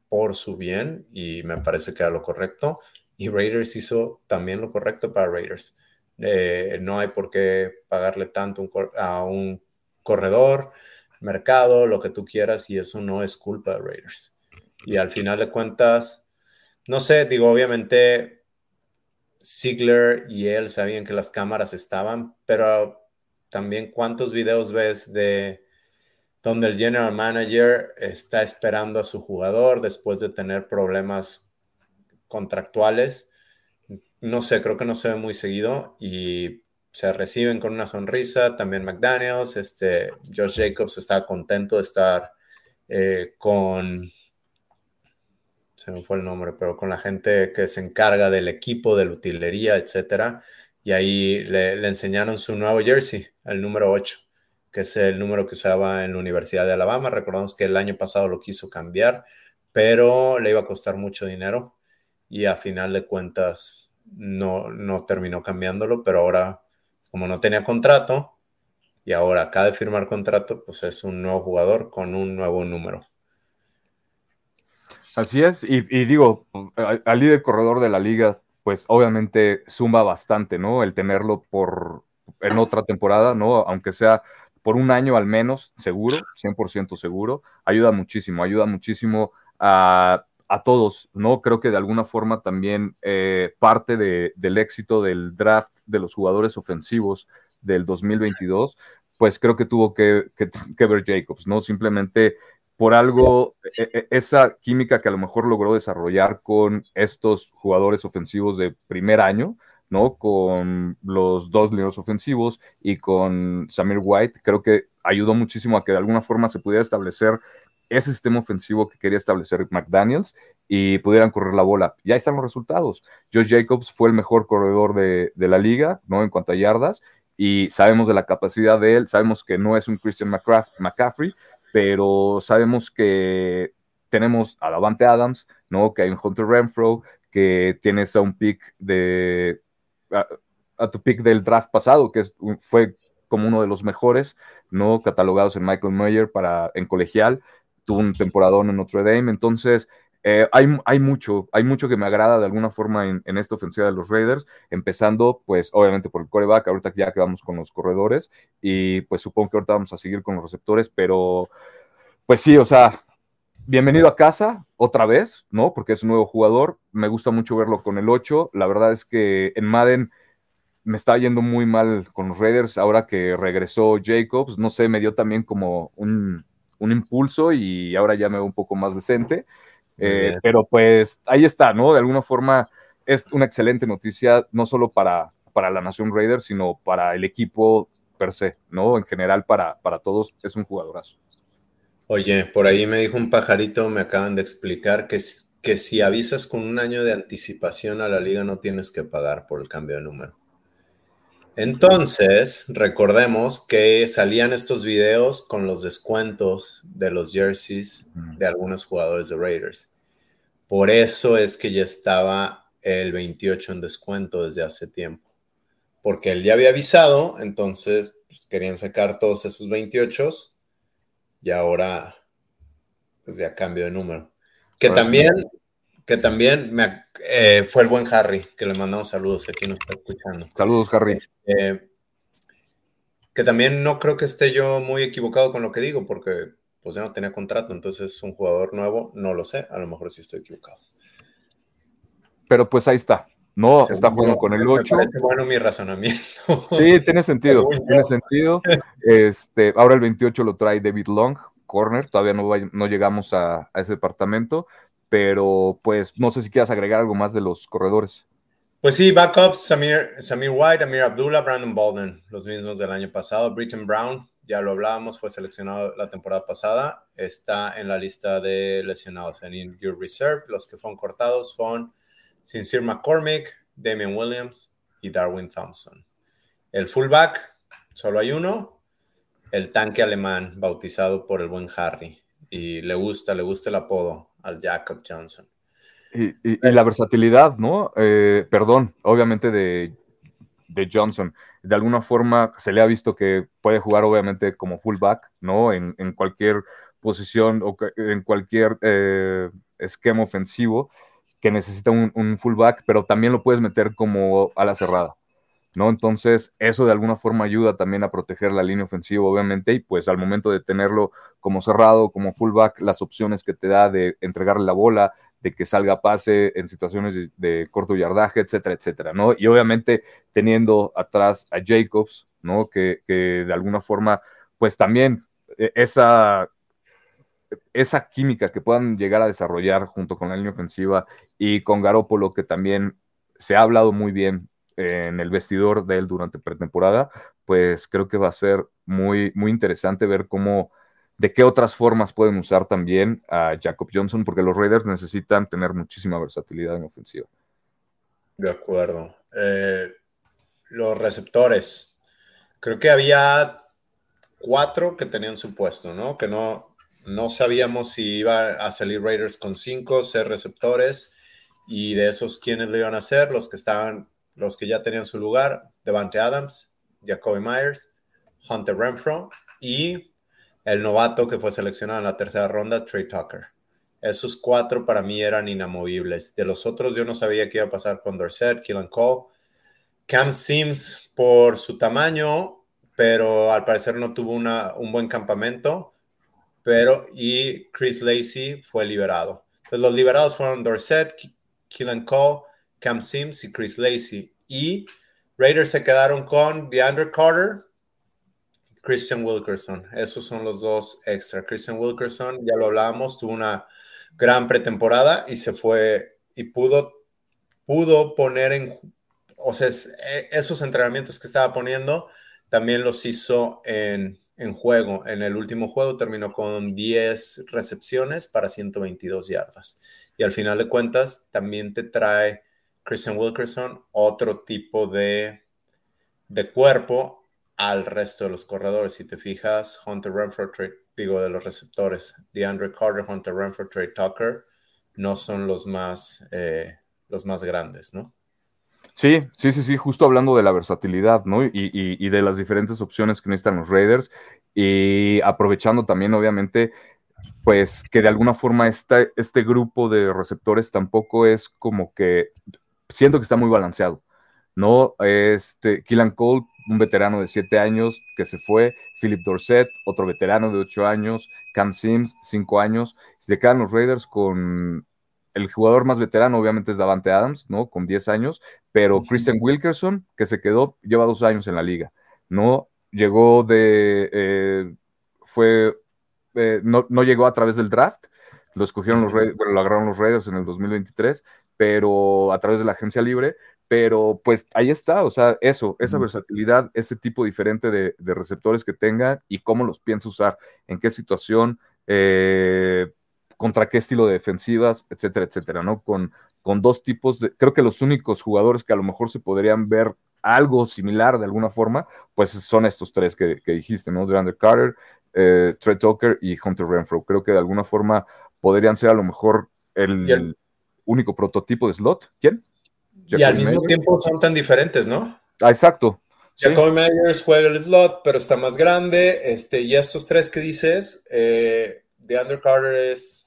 por su bien y me parece que era lo correcto, y Raiders hizo también lo correcto para Raiders. Eh, no hay por qué pagarle tanto a un corredor, mercado, lo que tú quieras, y eso no es culpa de Raiders. Y al final de cuentas, no sé, digo, obviamente Ziegler y él sabían que las cámaras estaban, pero también cuántos videos ves de donde el general manager está esperando a su jugador después de tener problemas contractuales no sé, creo que no se ve muy seguido y se reciben con una sonrisa. También McDaniels, este, Josh Jacobs está contento de estar eh, con, se me fue el nombre, pero con la gente que se encarga del equipo, de la utilería, etcétera. Y ahí le, enseñaron su nuevo jersey, el número 8, que es el número que usaba en la Universidad de Alabama. Recordamos que el año pasado lo quiso cambiar, pero le iba a costar mucho dinero y a final de cuentas no, no terminó cambiándolo, pero ahora, como no tenía contrato, y ahora acaba de firmar contrato, pues es un nuevo jugador con un nuevo número. Así es, y, digo, al líder corredor de la liga, pues obviamente suma bastante, ¿no? El tenerlo por en otra temporada, ¿no? Aunque sea por un año al menos, seguro, 100% seguro, ayuda muchísimo, ayuda muchísimo a a todos, ¿no? Creo que de alguna forma también eh, parte del éxito del draft de los jugadores ofensivos del 2022, pues creo que tuvo que, ver Jacobs, ¿no? Simplemente por algo, e, e, esa química que a lo mejor logró desarrollar con estos jugadores ofensivos de primer año, ¿no? Con los dos líderes ofensivos y con Samir White, creo que ayudó muchísimo a que de alguna forma se pudiera establecer ese sistema ofensivo que quería establecer McDaniels y pudieran correr la bola. Ya están los resultados. Josh Jacobs fue el mejor corredor de, la liga, ¿no? En cuanto a yardas, y sabemos de la capacidad de él, sabemos que no es un Christian McCaffrey, pero sabemos que tenemos a Davante Adams, ¿no? Que hay un Hunter Renfro, que tienes a un pick de. A, tu pick del draft pasado, que fue como uno de los mejores, ¿no? Catalogados en Michael Mayer para, en colegial tuvo un temporadón en Notre Dame, entonces eh, hay, hay, mucho, hay mucho que me agrada de alguna forma en, esta ofensiva de los Raiders, empezando pues obviamente por el coreback, ahorita ya que vamos con los corredores y pues supongo que ahorita vamos a seguir con los receptores, pero pues sí, o sea, bienvenido a casa otra vez, ¿no? Porque es un nuevo jugador, me gusta mucho verlo con el 8, la verdad es que en Madden me estaba yendo muy mal con los Raiders. Ahora que regresó Jacobs, no sé, me dio también como un, impulso y ahora ya me veo un poco más decente. Eh, pero pues ahí está, ¿no? De alguna forma es una excelente noticia, no solo para, para la Nación Raiders, sino para el equipo per se, ¿no? En general, para, para todos, es un jugadorazo. Oye, por ahí me dijo un pajarito, me acaban de explicar que, que si avisas con un año de anticipación a la liga no tienes que pagar por el cambio de número. Entonces, recordemos que salían estos videos con los descuentos de los jerseys de algunos jugadores de Raiders. Por eso es que ya estaba el 28 en descuento desde hace tiempo. Porque él ya había avisado, entonces pues, querían sacar todos esos 28 y ahora pues ya cambio de número. Que también, que también me, eh, fue el buen Harry, que le mandamos saludos, aquí nos está escuchando. Saludos, Harry. Este, que también no creo que esté yo muy equivocado con lo que digo, porque pues ya no tenía contrato, entonces es un jugador nuevo, no lo sé, a lo mejor sí estoy equivocado. Pero pues ahí está, no, está jugando con el 8. bueno mi razonamiento. Sí, tiene sentido, tiene sentido. Este, ahora el 28 lo trae David Long, corner, todavía no, no llegamos a, ese departamento, pero pues no sé si quieras agregar algo más de los corredores. Pues sí, backups, Samir, Samir White, Amir Abdullah, Brandon Bolden, los mismos del año pasado. Britton Brown, ya lo hablábamos, fue seleccionado la temporada pasada, está en la lista de lesionados en Injury Reserve. Los que fueron cortados fueron Sincere McCormick, Damian Williams y Darwin Thompson. El fullback, solo hay uno, el tanque alemán, bautizado por el buen Harry. Y le gusta, le gusta el apodo al Jacob Johnson. Y, la versatilidad, ¿no? Eh, perdón, obviamente de, Johnson. De alguna forma se le ha visto que puede jugar obviamente como fullback, ¿no? En, cualquier posición o en cualquier eh, esquema ofensivo que necesita un, fullback, pero también lo puedes meter como a la cerrada, ¿no? Entonces, eso de alguna forma ayuda también a proteger la línea ofensiva, obviamente, y pues al momento de tenerlo como cerrado, como fullback, las opciones que te da de entregarle la bola, de que salga pase en situaciones de, corto yardaje, etcétera, etcétera, ¿no? Y obviamente teniendo atrás a Jacobs, ¿no? Que, que de alguna forma, pues también eh, esa esa química que puedan llegar a desarrollar junto con la línea ofensiva y con Garópolo, que también se ha hablado muy bien en el vestidor de él durante pretemporada, pues creo que va a ser muy, muy interesante ver cómo, de qué otras formas pueden usar también a Jacob Johnson, porque los Raiders necesitan tener muchísima versatilidad en ofensiva. De acuerdo. Eh, los receptores. Creo que había cuatro que tenían su puesto, ¿no? Que no, no sabíamos si iba a salir Raiders con cinco, ser receptores y de esos quiénes lo iban a hacer, los que estaban, los que ya tenían su lugar, Devante Adams, Jacoby Myers, Hunter Renfro y el novato que fue seleccionado en la tercera ronda, Trey Tucker. Esos cuatro para mí eran inamovibles. De los otros yo no sabía qué iba a pasar con Dorset, Killen Cole, Cam Sims por su tamaño, pero al parecer no tuvo un buen campamento pero y Chris Lacey fue liberado. Entonces los liberados fueron Dorset, Killen Cole, Cam Sims y Chris Lacey. Y Raiders se quedaron con DeAndre Carter, Christian Wilkerson. Esos son los dos extra. Christian Wilkerson, ya lo hablábamos, tuvo una gran pretemporada y se fue y pudo, pudo poner en, o sea, e, esos entrenamientos que estaba poniendo, también los hizo en en juego. En el último juego terminó con 10 recepciones para 122 yardas. Y al final de cuentas también te trae Christian Wilkerson otro tipo de, de cuerpo al resto de los corredores. Si te fijas, Hunter Renfro, digo, de los receptores, DeAndre Carter, Hunter Renfro, Trey Tucker, no son los más, eh, los más grandes, ¿no? Sí, sí, sí, sí, justo hablando de la versatilidad, ¿no? Y, de las diferentes opciones que necesitan los Raiders y aprovechando también, obviamente, pues que de alguna forma este grupo de receptores tampoco es como que siento que está muy balanceado, ¿no? Este, Killan Cole, un veterano de siete años que se fue, Philip Dorset, otro veterano de ocho años, Cam Sims, cinco años, se quedan los Raiders con el jugador más veterano obviamente es Davante Adams, ¿no? Con 10 años, pero Christian Wilkerson, que se quedó, lleva dos años en la liga, ¿no? Llegó de, eh, fue, eh, no, no, llegó a través del draft, lo escogieron los Raiders, bueno, lo agarraron los Raiders en el 2023, pero a través de la agencia libre, pero pues ahí está, o sea, eso, esa versatilidad, ese tipo diferente de, de receptores que tenga y cómo los piensa usar, en qué situación, eh, contra qué estilo de defensivas, etcétera, etcétera, ¿no? Con, con dos tipos de, creo que los únicos jugadores que a lo mejor se podrían ver algo similar de alguna forma, pues son estos tres que, dijiste, ¿no? DeAndre Carter, eh, Trey Tucker y Hunter Renfro. Creo que de alguna forma podrían ser a lo mejor el, único prototipo de slot. ¿Quién? y al mismo tiempo son tan diferentes, ¿no? Ah, exacto. Jacoby Myers juega el slot, pero está más grande. Este, y estos tres que dices, eh, DeAndre Carter es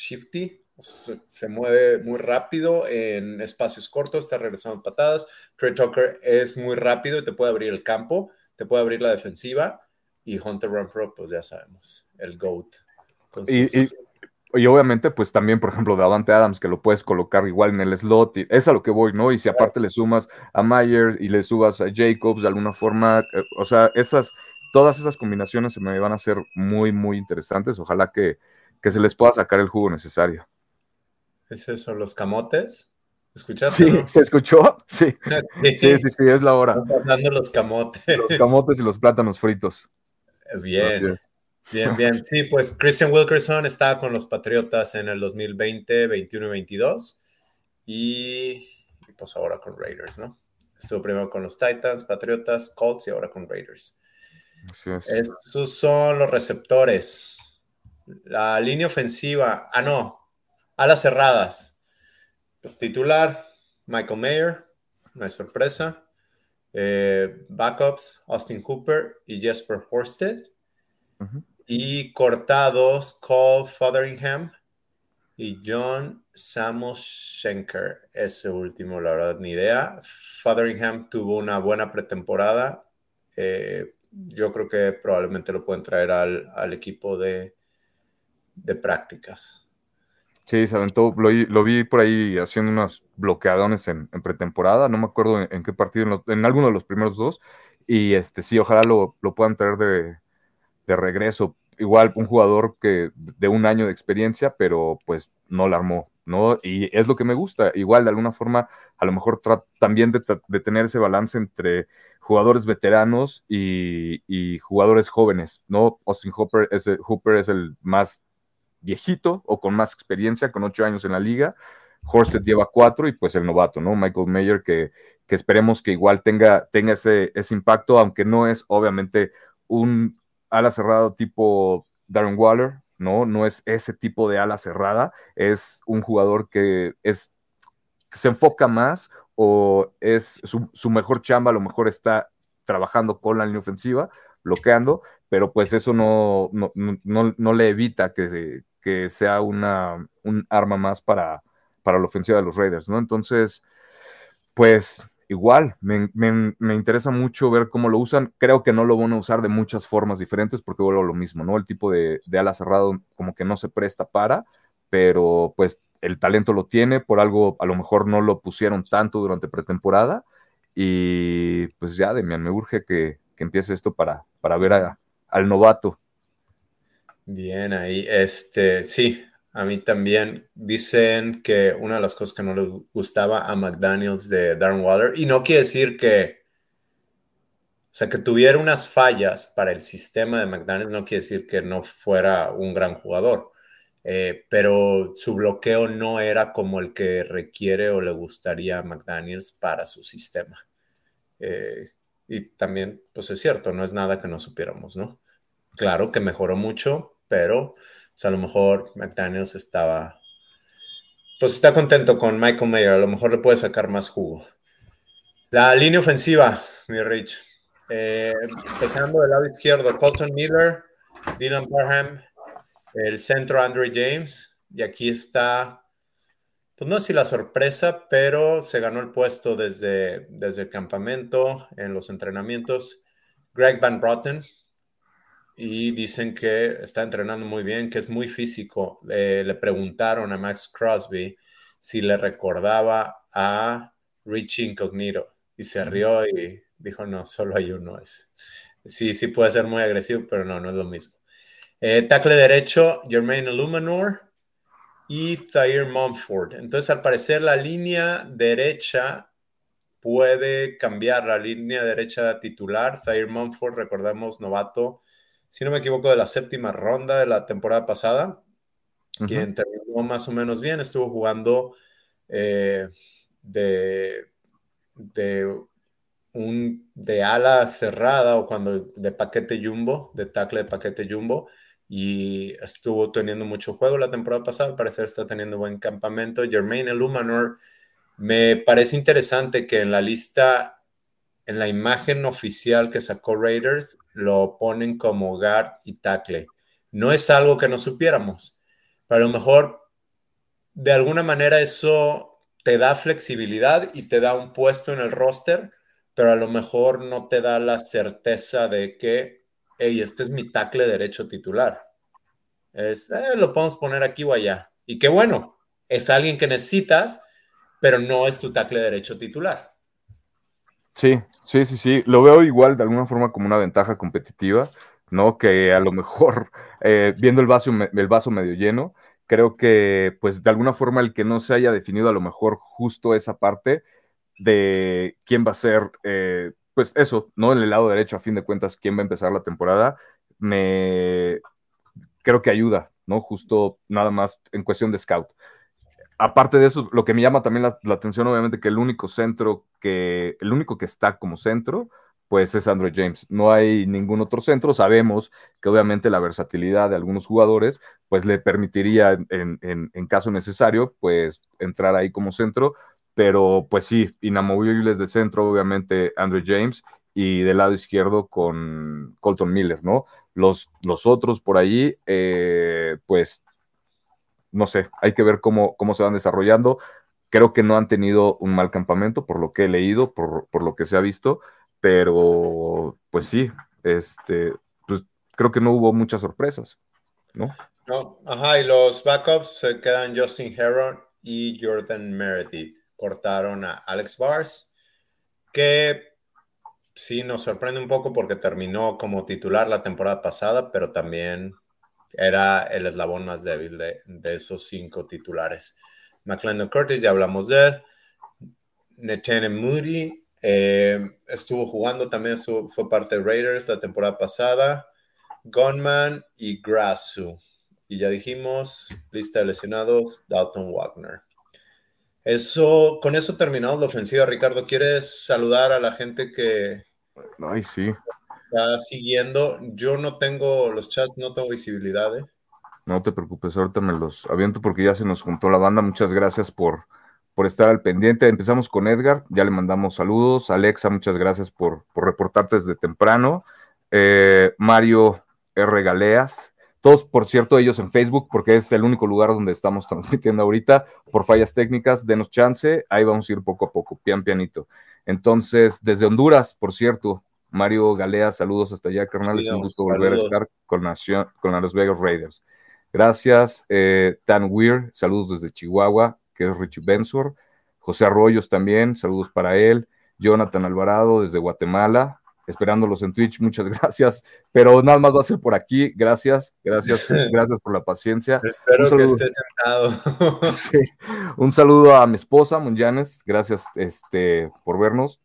shifty, se, mueve muy rápido en espacios cortos, está regresando patadas. Trey Tucker es muy rápido y te puede abrir el campo, te puede abrir la defensiva. Y Hunter Renfro, pues ya sabemos, el GOAT. Y, obviamente, pues también, por ejemplo, Davante Adams, que lo puedes colocar igual en el slot, y es a lo que voy, ¿no? Y si aparte le sumas a Mayer y le subas a Jacobs de alguna forma, eh, o sea, esas, todas esas combinaciones se me van a hacer muy, muy interesantes. Ojalá que, que se les pueda sacar el jugo necesario. ¿Es eso, los camotes? ¿Escuchaste? Sí, ¿se escuchó? Sí. sí, sí, sí, es la hora. Están pasando los camotes. Los camotes y los plátanos fritos. Bien. Bien, bien. Sí, pues Christian Wilkerson estaba con los Patriotas en el 2020, 21 y 22. Y, pues ahora con Raiders, ¿no? Estuvo primero con los Titans, Patriotas, Colts y ahora con Raiders. Así es. Estos son los receptores. La línea ofensiva, ah, no, alas cerradas. Titular, Michael Mayer, no es sorpresa. Eh, backups, Austin Cooper y Jesper Horsted. Y cortados, Cole Fotheringham y John Samos Schenker. Ese último, la verdad, ni idea. Fotheringham tuvo una buena pretemporada. Eh, yo creo que probablemente lo pueden traer al equipo de, de prácticas. Sí, se aventó, lo, vi por ahí haciendo unos bloqueadones en, pretemporada, no me acuerdo en, qué partido, en, alguno de los primeros dos, y este sí, ojalá lo, puedan traer de, regreso. Igual un jugador que de un año de experiencia, pero pues no la armó, ¿no? Y es lo que me gusta. Igual, de alguna forma, a lo mejor también de, tener ese balance entre jugadores veteranos y, jugadores jóvenes, ¿no? Austin Hooper es, Hooper es el más viejito o con más experiencia, con ocho años en la liga. Horsted lleva cuatro y pues el novato, ¿no? Michael Mayer, que, que esperemos que igual tenga, tenga ese, ese, impacto, aunque no es obviamente un ala cerrado tipo Darren Waller, ¿no? No es ese tipo de ala cerrada, es un jugador que es se enfoca más o es su, su mejor chamba, a lo mejor está trabajando con la línea ofensiva, bloqueando, pero pues eso no, no, no, no le evita que, que sea una, un arma más para, para la ofensiva de los Raiders, ¿no? Entonces, pues igual, me, me, interesa mucho ver cómo lo usan. Creo que no lo van a usar de muchas formas diferentes porque vuelvo a lo mismo, ¿no? El tipo de, de ala cerrado como que no se presta para, pero pues el talento lo tiene, por algo a lo mejor no lo pusieron tanto durante pretemporada. Y pues ya, Demian, me urge que, que empiece esto para, para ver al novato Bien, ahí, este, sí, a mí también dicen que una de las cosas que no le gustaba a McDaniels de Darren Waller, y no quiere decir que, o sea, que tuviera unas fallas para el sistema de McDaniels, no quiere decir que no fuera un gran jugador, eh, pero su bloqueo no era como el que requiere o le gustaría a McDaniels para su sistema. Eh, y también, pues es cierto, no es nada que no supiéramos, ¿no? Claro que mejoró mucho, pero pues, a lo mejor McDaniels estaba, pues está contento con Michael Mayer, a lo mejor le puede sacar más jugo. La línea ofensiva, mi Rich. Eh, empezando del lado izquierdo, Colton Miller, Dylan Parham, el centro Andrew James, y aquí está, pues no sé si la sorpresa, pero se ganó el puesto desde, desde el campamento, en los entrenamientos, Greg Van Brotten, y dicen que está entrenando muy bien, que es muy físico. le preguntaron a Max Crosby si le recordaba a Richie Incognito y se rió y dijo, no, solo hay uno. Es, sí, sí puede ser muy agresivo, pero no, no es lo mismo. Eh, tackle derecho, Jermaine Illuminor y Thayer Mumford. Entonces, al parecer, la línea derecha puede cambiar, la línea derecha titular. Thayer Mumford, recordemos, novato, si no me equivoco, de la séptima ronda de la temporada pasada, quien terminó más o menos bien, estuvo jugando eh, de de un de ala cerrada o cuando de paquete jumbo, de tackle de paquete jumbo, y estuvo teniendo mucho juego la temporada pasada, al parecer está teniendo buen campamento. Jermaine Illuminor, me parece interesante que en la lista, en la imagen oficial que sacó Raiders, lo ponen como guard y tackle. No es algo que no supiéramos, pero a lo mejor de alguna manera eso te da flexibilidad y te da un puesto en el roster, pero a lo mejor no te da la certeza de que, hey, este es mi tackle derecho titular. Es, eh, lo podemos poner aquí o allá. Y qué bueno, es alguien que necesitas, pero no es tu tackle derecho titular. Sí, sí, sí, sí. Lo veo igual de alguna forma como una ventaja competitiva, ¿no? Que a lo mejor, eh, viendo el vaso, el vaso medio lleno, creo que pues de alguna forma el que no se haya definido a lo mejor justo esa parte de quién va a ser, eh, pues eso, ¿no? En el lado derecho, a fin de cuentas, quién va a empezar la temporada, me creo que ayuda, ¿no? Justo nada más en cuestión de scout. Aparte de eso, lo que me llama también la, atención, obviamente, que el único centro que, el único que está como centro, pues es Andrew James. No hay ningún otro centro. Sabemos que obviamente la versatilidad de algunos jugadores, pues le permitiría en, caso necesario, pues entrar ahí como centro. Pero pues sí, inamovibles de centro, obviamente Andrew James y del lado izquierdo con Colton Miller, ¿no? Los, los otros por allí, eh, pues no sé, hay que ver cómo, cómo se van desarrollando. Creo que no han tenido un mal campamento, por lo que he leído, por, por lo que se ha visto pero pues sí, este, pues creo que no hubo muchas sorpresas, ¿no? No, ajá, y los backups se quedan Justin Heron y Jordan Meredith. Cortaron a Alex Bars, que sí nos sorprende un poco porque terminó como titular la temporada pasada, pero también era el eslabón más débil de, esos cinco titulares. McLendon Curtis, ya hablamos de él. Netene Moody, eh, estuvo jugando también, fue parte de Raiders la temporada pasada. Gunman y Grassu. Y ya dijimos, lista de lesionados, Dalton Wagner. Eso, con eso terminamos la ofensiva. Ricardo, ¿quieres saludar a la gente que Ay, sí. Está siguiendo? Yo no tengo los chats, no tengo visibilidad. ¿eh? No te preocupes, ahorita me los aviento porque ya se nos juntó la banda. Muchas gracias por, por estar al pendiente. Empezamos con Edgar, ya le mandamos saludos. Alexa, muchas gracias por, reportarte desde temprano. Eh, Mario R. Galeas, todos, por cierto, ellos en Facebook, porque es el único lugar donde estamos transmitiendo ahorita, por fallas técnicas, denos chance, ahí vamos a ir poco a poco, pian pianito. Entonces, desde Honduras, por cierto, Mario Galeas, saludos hasta allá, carnal, es un gusto volver a estar con, Nación, con los Vegas Raiders. Gracias, eh, Tan Weir, saludos desde Chihuahua que es Richie Bensor, José Arroyos también, saludos para él, Jonathan Alvarado desde Guatemala, esperándolos en Twitch, muchas gracias, pero nada más va a ser por aquí, gracias, gracias, gracias por la paciencia. Espero que esté sentado. un saludo a mi esposa, Munyanes, gracias este, por vernos,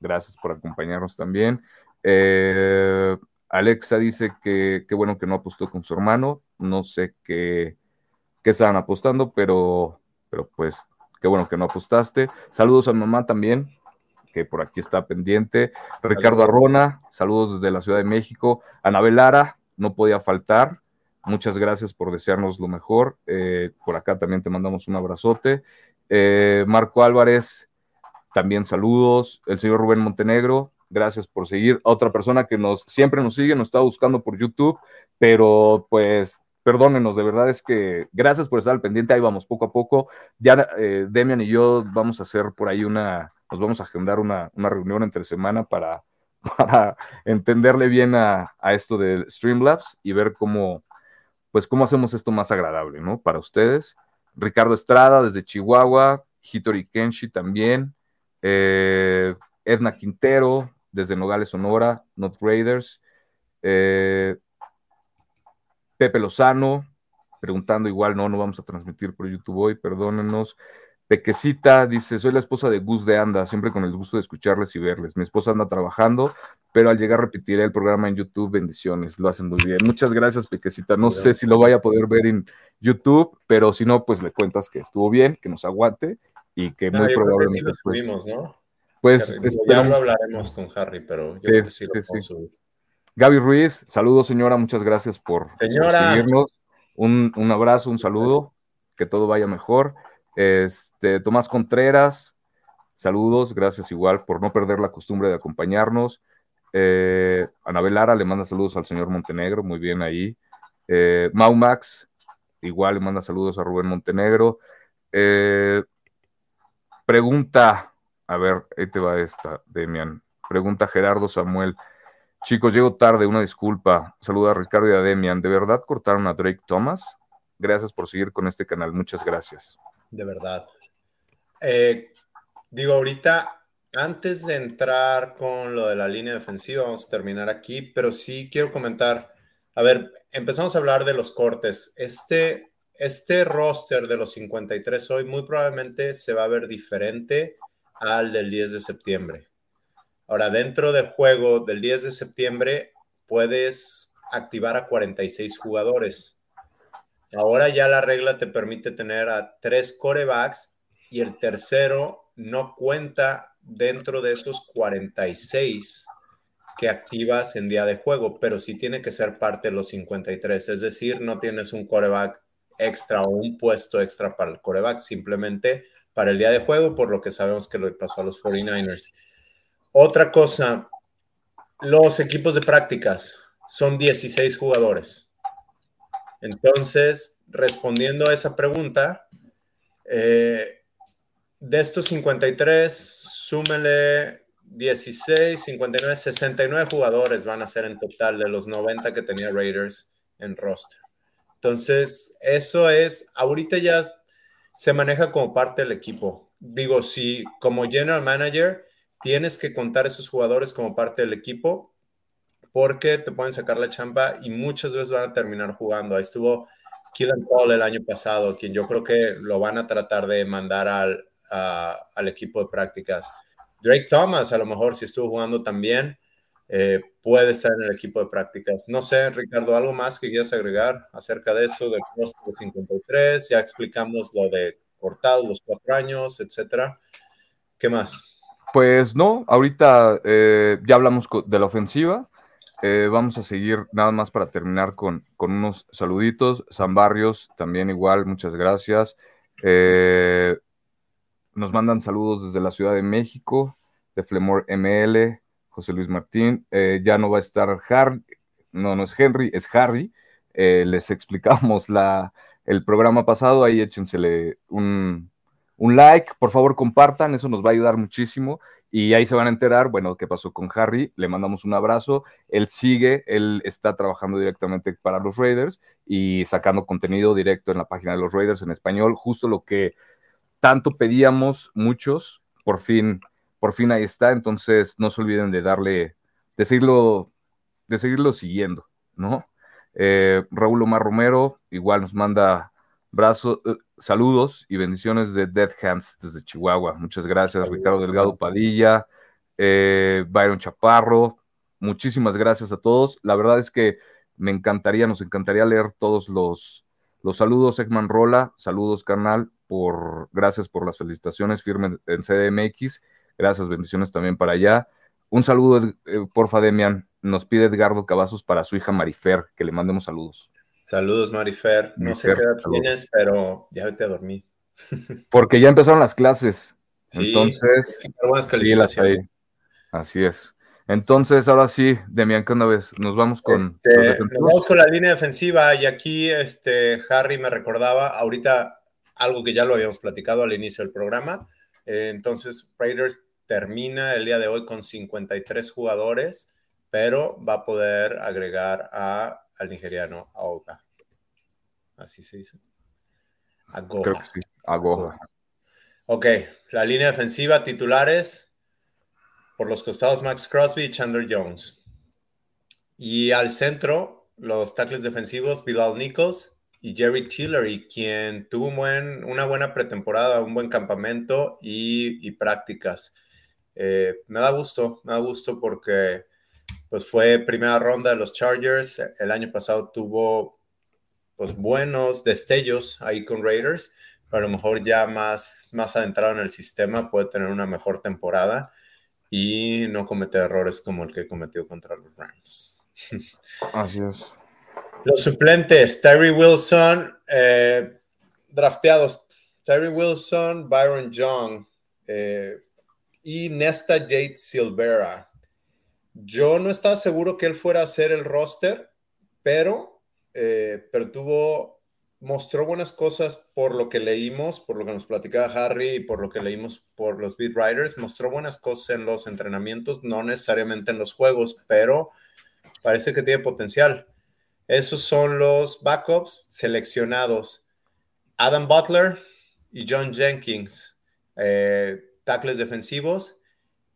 gracias por acompañarnos también. Eh, Alexa dice que qué bueno que no apostó con su hermano, no sé qué, qué estaban apostando, pero pero pues qué bueno que no apostaste. Saludos a mamá también, que por aquí está pendiente. Ricardo Arrona, saludos desde la Ciudad de México. Anabel Lara, no podía faltar. Muchas gracias por desearnos lo mejor. Eh, por acá también te mandamos un abrazote. Eh, Marco Álvarez, también saludos. El señor Rubén Montenegro, gracias por seguir. Otra persona que nos siempre nos sigue, nos está buscando por YouTube, pero pues perdónenos, de verdad es que gracias por estar al pendiente, ahí vamos poco a poco. Ya eh, Demian y yo vamos a hacer por ahí una, nos vamos a agendar una, reunión entre semana para, para entenderle bien a, esto del Streamlabs y ver cómo, pues cómo hacemos esto más agradable, ¿no? Para ustedes. Ricardo Estrada desde Chihuahua, Hitori Kenshi también, eh, Edna Quintero desde Nogales, Sonora, Not Raiders, eh, Pepe Lozano, preguntando igual, no, no vamos a transmitir por YouTube hoy, perdónenos. Pequecita dice, soy la esposa de Gus de Anda, siempre con el gusto de escucharles y verles. Mi esposa anda trabajando, pero al llegar repetiré el programa en YouTube. Bendiciones, lo hacen muy bien. Muchas gracias, Pequecita. No sé si lo vaya a poder ver en YouTube, pero si no, pues le cuentas que estuvo bien, que nos aguante y que muy probablemente... Sí ¿no? Pues ya lo hablaremos con Harry, pero yo creo que sí, lo Gaby Ruiz, saludos señora, muchas gracias por, seguirnos. Un, abrazo, un saludo, que todo vaya mejor. Este, Tomás Contreras, saludos, gracias igual por no perder la costumbre de acompañarnos. Eh, Anabel Lara le manda saludos al señor Montenegro, muy bien ahí. Eh, Mau Max, igual le manda saludos a Rubén Montenegro. Eh, pregunta, a ver, ahí te va esta, Demian. Pregunta Gerardo Samuel. Chicos, llego tarde, una disculpa. Saluda a Ricardo y a Demian. ¿De verdad cortaron a Drake Thomas? Gracias por seguir con este canal. Muchas gracias. De verdad. Eh, digo, ahorita, antes de entrar con lo de la línea defensiva, vamos a terminar aquí, pero sí quiero comentar. A ver, empezamos a hablar de los cortes. Este, este roster de los 53 hoy muy probablemente se va a ver diferente al del 10 de septiembre. Ahora, dentro del juego del 10 de septiembre, puedes activar a 46 jugadores. Ahora ya la regla te permite tener a tres corebacks y el tercero no cuenta dentro de esos 46 que activas en día de juego, pero sí tiene que ser parte de los 53. Es decir, no tienes un coreback extra o un puesto extra para el coreback, simplemente para el día de juego, por lo que sabemos que lo pasó a los 49ers. Otra cosa, los equipos de prácticas son 16 jugadores. Entonces, respondiendo a esa pregunta, eh, de estos 53, súmele 16, 59, 69 jugadores van a ser en total de los 90 que tenía Raiders en roster. Entonces, eso es, ahorita ya se maneja como parte del equipo. Digo, si como general manager tienes que contar esos jugadores como parte del equipo porque te pueden sacar la champa y muchas veces van a terminar jugando. Ahí estuvo Killen Paul el año pasado, quien yo creo que lo van a tratar de mandar al, al equipo de prácticas. Drake Thomas, a lo mejor si estuvo jugando también, eh, puede estar en el equipo de prácticas. No sé, Ricardo, ¿algo más que quieras agregar acerca de eso, del 53? Ya explicamos lo de cortado, los cuatro años, etcétera. ¿Qué más? Pues no, ahorita eh, ya hablamos de la ofensiva. Eh, vamos a seguir nada más para terminar con, unos saluditos. San Barrios, también igual, muchas gracias. Nos mandan saludos desde la Ciudad de México, de Flemor ML, José Luis Martín. ya no va a estar Harry, no, no es Henry, es Harry. les explicamos la, el programa pasado, ahí échensele un, un like, por favor compartan, eso nos va a ayudar muchísimo y ahí se van a enterar, bueno, qué pasó con Harry, le mandamos un abrazo, él sigue, él está trabajando directamente para los Raiders y sacando contenido directo en la página de los Raiders en español, justo lo que tanto pedíamos muchos, por fin, por fin ahí está, entonces no se olviden de darle, de seguirlo, de seguirlo siguiendo, ¿no? Eh, Raúl Omar Romero igual nos manda brazos, eh, saludos y bendiciones de Dead Hands desde Chihuahua. Muchas gracias, Ricardo Delgado Padilla, eh, Byron Chaparro. Muchísimas gracias a todos. La verdad es que me encantaría, nos encantaría leer todos los, los saludos, Ekman Rola. Saludos, carnal, por gracias por las felicitaciones, firme en CDMX. Gracias, bendiciones también para allá. Un saludo, eh, porfa, Demian. Nos pide Edgardo Cavazos para su hija Marifer, que le mandemos saludos. Saludos, Marifer. No sé qué edad tienes, pero ya vete a dormir. Porque ya empezaron las clases. Entonces, buenas ahí. Así es. Entonces, ahora sí, Demian, ¿qué una vez? Nos vamos con. Este, nos vamos con la línea defensiva. Y aquí, este, Harry me recordaba ahorita algo que ya lo habíamos platicado al inicio del programa. Eh, entonces, Raiders termina el día de hoy con 53 jugadores, pero va a poder agregar a al nigeriano Aoga. Así se dice. Agoha. Sí. Agoha. Ok, la línea defensiva titulares por los costados Max Crosby y Chandler Jones. Y al centro, los tackles defensivos Bilal Nichols y Jerry Tillery, quien tuvo una buena pretemporada, un buen campamento y, prácticas. Eh, me da gusto, me da gusto porque pues fue primera ronda de los Chargers. El año pasado tuvo pues buenos destellos ahí con Raiders, pero a lo mejor ya más, más adentrado en el sistema puede tener una mejor temporada y no cometer errores como el que cometió contra los Rams. Así es. Los suplentes, Terry Wilson, eh, drafteados, Terry Wilson, Byron Young eh, y Nesta Jade Silvera. Yo no estaba seguro que él fuera a hacer el roster, pero, eh, mostró buenas cosas por lo que leímos, por lo que nos platicaba Harry y por lo que leímos por los beat writers. Mostró buenas cosas en los entrenamientos, no necesariamente en los juegos, pero parece que tiene potencial. Esos son los backups seleccionados. Adam Butler y John Jenkins, eh, tackles defensivos.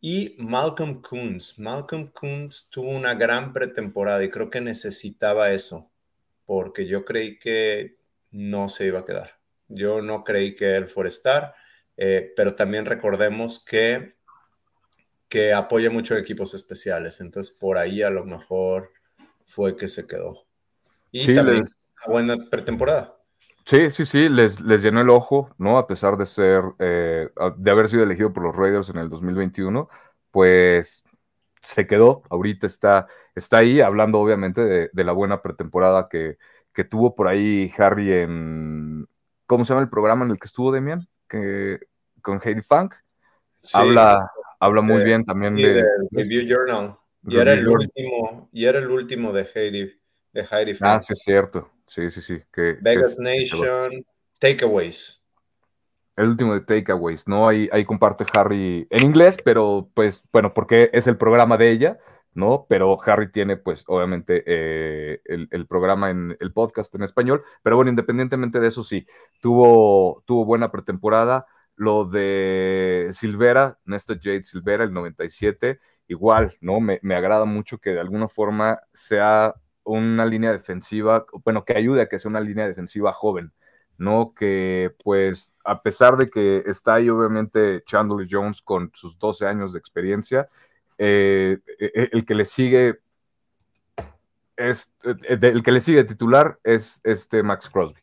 Y Malcolm Coons. Malcolm Coons tuvo una gran pretemporada y creo que necesitaba eso, porque yo creí que no se iba a quedar. Yo no creí que él fuera a estar, eh, pero también recordemos que, que apoya mucho equipos especiales, entonces por ahí a lo mejor fue que se quedó. Y también una buena pretemporada. Sí, sí, sí, les, les llenó el ojo, ¿no? A pesar de ser, eh, de haber sido elegido por los Raiders en el 2021, pues se quedó, ahorita está, está ahí, hablando obviamente de, la buena pretemporada que, que, tuvo por ahí Harry en, ¿cómo se llama el programa en el que estuvo Demian? Que, con Heidi Funk. habla, habla muy bien también de, Review Journal. Y era, el último, y era el último de Heidi de Heidi Ah, sí, es cierto. Sí, sí, sí. Que, Vegas Nation, Takeaways. El último de Takeaways, ¿no? Ahí, ahí comparte Harry en inglés, pero pues, bueno, porque es el programa de ella, ¿no? Pero Harry tiene, pues, obviamente, eh, el, programa en el podcast en español. Pero bueno, independientemente de eso, sí, tuvo, tuvo buena pretemporada. Lo de Silvera, Néstor Jade Silvera, el 97, igual, ¿no? Me, me agrada mucho que de alguna forma sea una línea defensiva, bueno, que ayude a que sea una línea defensiva joven, ¿no? Que pues a pesar de que está ahí obviamente Chandler Jones con sus 12 años de experiencia, eh, e, e, el que le sigue es, e, el que le sigue titular es este Max Crosby,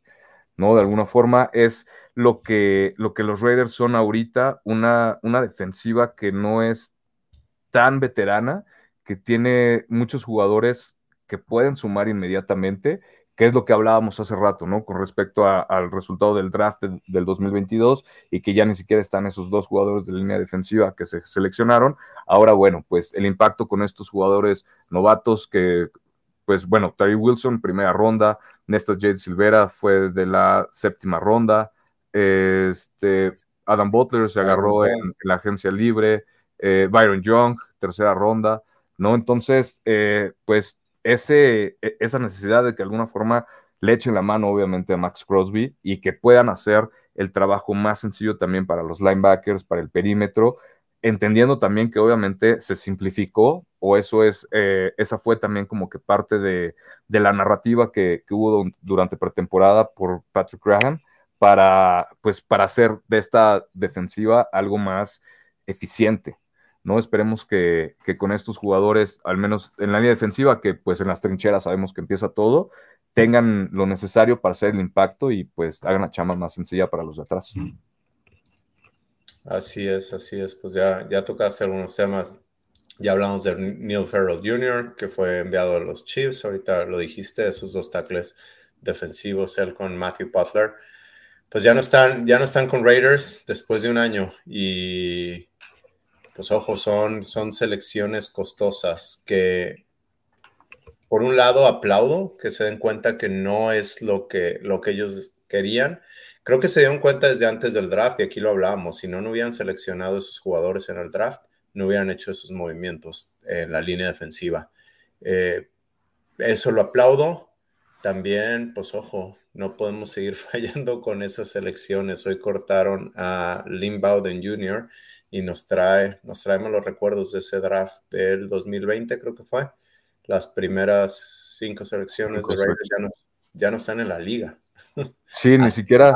¿no? De alguna forma es lo que, lo que los Raiders son ahorita, una, una defensiva que no es tan veterana, que tiene muchos jugadores que pueden sumar inmediatamente, que es lo que hablábamos hace rato, ¿no? Con respecto al resultado del draft del 2022 y que ya ni siquiera están esos dos jugadores de línea defensiva que se seleccionaron. Ahora, bueno, pues el impacto con estos jugadores novatos que, pues bueno, Terry Wilson, primera ronda, Néstor Jade Silvera fue de la séptima ronda, este, Adam Butler se agarró en, la agencia libre, eh, Byron Young, tercera ronda, ¿no? Entonces, eh, pues ese, e, esa necesidad de que de alguna forma le echen la mano, obviamente, a Max Crosby y que puedan hacer el trabajo más sencillo también para los linebackers, para el perímetro, entendiendo también que obviamente se simplificó, o eso es, eh, esa fue también como que parte de, la narrativa que, que, hubo durante pretemporada por Patrick Graham para, pues, para hacer de esta defensiva algo más eficiente. ¿No? Esperemos que, con estos jugadores, al menos en la línea defensiva, que pues en las trincheras sabemos que empieza todo, tengan lo necesario para hacer el impacto y pues hagan la chama más sencilla para los de atrás. Así es, así es. Pues ya, ya tocaste algunos temas. Ya hablamos de Neil Farrell Jr., que fue enviado a los Chiefs. Ahorita lo dijiste, esos dos tackles defensivos, él con Matthew Butler. Pues ya no están, ya no están con Raiders después de un año. Y pues ojo, son, son selecciones costosas que por un lado aplaudo que se den cuenta que no es lo que, lo que ellos querían. Creo que se dieron cuenta desde antes del draft y aquí lo hablábamos. Si no, no hubieran seleccionado esos jugadores en el draft, no hubieran hecho esos movimientos en la línea defensiva. Eh, eso lo aplaudo. También, pues ojo, no podemos seguir fallando con esas elecciones. Hoy cortaron a Lynn Bowden Jr. y nos trae, nos traemos los recuerdos de ese draft del 2020, creo que fue. Las primeras cinco selecciones de Raiders ya no, ya no están en la liga. Sí, ni siquiera.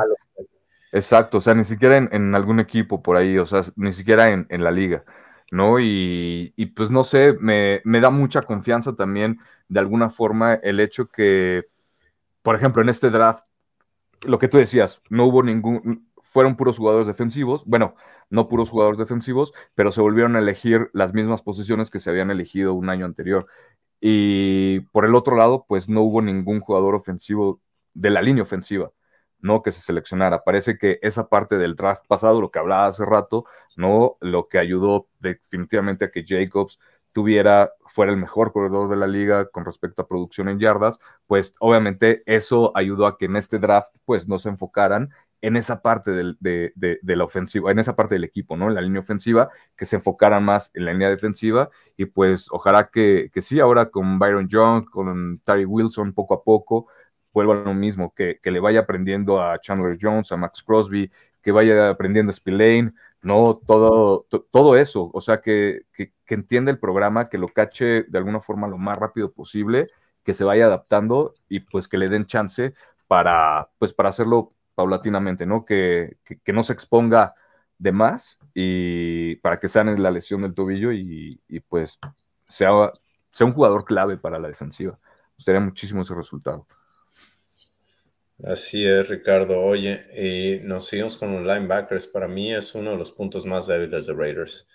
Exacto, o sea, ni siquiera en, algún equipo por ahí, o sea, ni siquiera en, la liga, ¿no? Y, pues no sé, me, me, da mucha confianza también, de alguna forma, el hecho que, por ejemplo, en este draft, lo que tú decías, no hubo ningún, fueron puros jugadores defensivos, bueno, no puros jugadores defensivos, pero se volvieron a elegir las mismas posiciones que se habían elegido un año anterior. Y por el otro lado, pues no hubo ningún jugador ofensivo de la línea ofensiva, ¿no? Que se seleccionara. Parece que esa parte del draft pasado, lo que hablaba hace rato, ¿no? Lo que ayudó definitivamente a que Jacobs tuviera, fuera el mejor corredor de la liga con respecto a producción en yardas, pues obviamente eso ayudó a que en este draft, pues no se enfocaran en esa parte de, la ofensiva, en esa parte del equipo, ¿no? En la línea ofensiva, que se enfocaran más en la línea defensiva y pues ojalá que, que sí, ahora con Byron Young, con Tari Wilson poco a poco, vuelva a lo mismo, que, le vaya aprendiendo a Chandler Jones, a Max Crosby, que vaya aprendiendo a Spillane, ¿no? Todo, todo eso, o sea, que, que, entienda el programa, que lo cache de alguna forma lo más rápido posible, que se vaya adaptando y pues que le den chance para, pues para hacerlo paulatinamente, ¿no? Que, que, no se exponga de más y para que sane la lesión del tobillo y, pues sea, sea un jugador clave para la defensiva. Gustaría muchísimo ese resultado. Así es, Ricardo. Oye, y nos seguimos con los linebackers. Para mí es uno de los puntos más débiles de Raiders.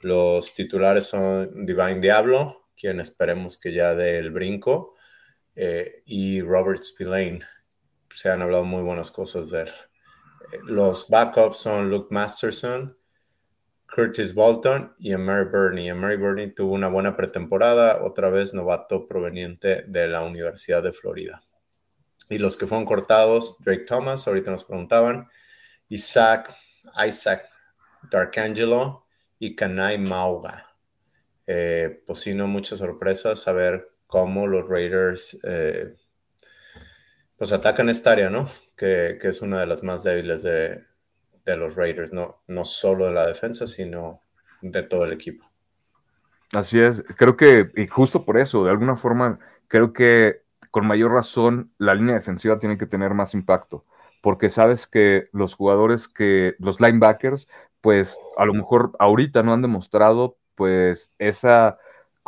Los titulares son Divine Diablo, quien esperemos que ya dé el brinco, eh, y Robert Spillane se han hablado muy buenas cosas de él. Los backups son Luke Masterson, Curtis Bolton y Emery Burney. Emery Burney tuvo una buena pretemporada, otra vez novato proveniente de la Universidad de Florida. Y los que fueron cortados, Drake Thomas, ahorita nos preguntaban, Isaac, Isaac Darkangelo y Kanai Mauga. Eh, pues sí, no muchas sorpresas saber cómo los Raiders eh, pues atacan esta área, ¿no? Que, es una de las más débiles de, los Raiders, ¿no? no solo de la defensa, sino de todo el equipo. Así es, creo que, y justo por eso, de alguna forma, creo que con mayor razón la línea defensiva tiene que tener más impacto, porque sabes que los jugadores que, los linebackers, pues a lo mejor ahorita no han demostrado pues esa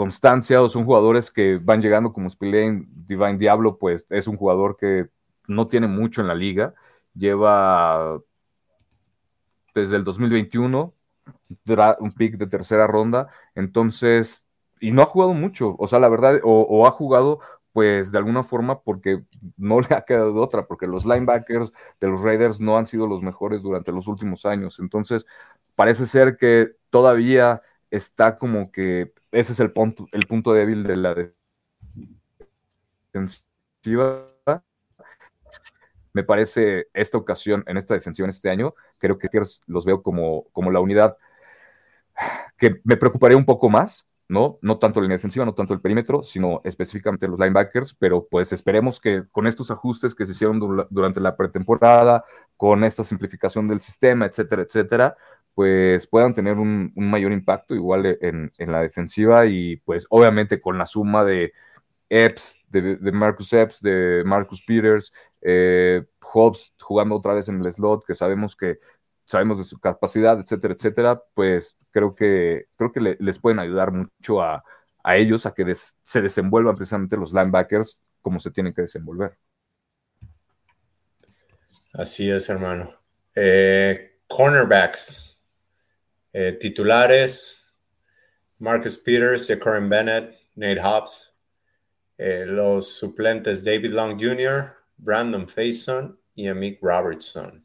constancia o son jugadores que van llegando como Spillane, Divine Diablo, pues es un jugador que no tiene mucho en la liga, lleva desde el 2021 un pick de tercera ronda, entonces, y no ha jugado mucho, o sea, la verdad, o, ha jugado pues de alguna forma porque no le ha quedado otra, porque los linebackers de los Raiders no han sido los mejores durante los últimos años, entonces parece ser que todavía está como que ese es el punto, el punto débil de la defensiva. Me parece esta ocasión, en esta defensiva en este año, creo que los veo como, como la unidad que me preocuparía un poco más, ¿no? No tanto la línea defensiva, no tanto el perímetro, sino específicamente los linebackers, pero pues esperemos que con estos ajustes que se hicieron durante la pretemporada, con esta simplificación del sistema, etcétera, etcétera, pues puedan tener un, mayor impacto igual en, la defensiva y pues obviamente con la suma de Epps, de, Marcus Epps, de Marcus Peters, eh, Hobbs jugando otra vez en el slot, que sabemos que sabemos de su capacidad, etcétera, etcétera, pues creo que, creo que les pueden ayudar mucho a, ellos a que se desenvuelvan precisamente los linebackers como se tienen que desenvolver. Así es, hermano. Eh, cornerbacks. Eh, titulares, Marcus Peters, Corin Bennett, Nate Hobbs. Eh, los suplentes, David Long Jr., Brandon Faison y Amik Robertson.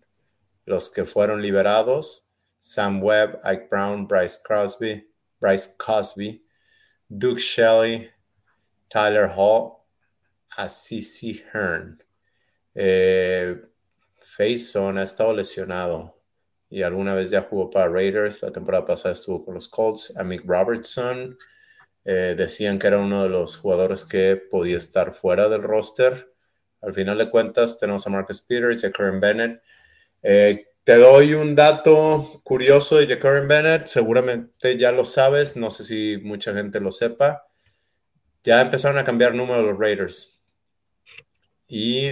Los que fueron liberados, Sam Webb, Ike Brown, Bryce Crosby, Bryce Cosby, Duke Shelley, Tyler Hall, Assisi Hearn. Eh, Faison ha estado lesionado y alguna vez ya jugó para Raiders. La temporada pasada estuvo con los Colts. Mick Robertson eh, decían que era uno de los jugadores que podía estar fuera del roster. Al final de cuentas, tenemos a Marcus Peters y a Karen Bennett. Eh, te doy un dato curioso de Jacorin Bennett, seguramente ya lo sabes, no sé si mucha gente lo sepa. Ya empezaron a cambiar número los Raiders. Y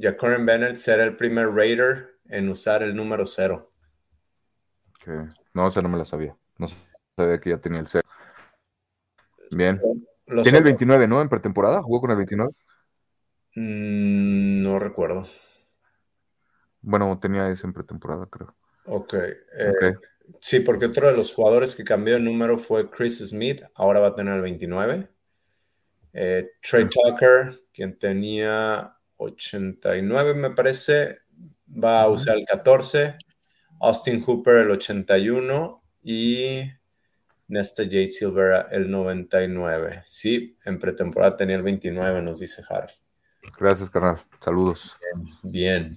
Jacorin Bennett será el primer Raider en usar el número cero. No, esa no me la sabía. No sabía que ya tenía el cero. Bien. Tiene el 29, ¿no? En pretemporada, jugó con el 29. Mm, no recuerdo. Bueno, tenía ese en pretemporada, creo. Ok. Eh, sí, porque otro de los jugadores que cambió el número fue Chris Smith, ahora va a tener el 29. Eh, Trey Tucker, quien tenía 89, me parece, va a usar el 14. Austin Hooper el 81 y Nesta J. Silvera el 99. Sí, en pretemporada tenía el 29, nos dice Harry. Gracias, carnal. Saludos. bien.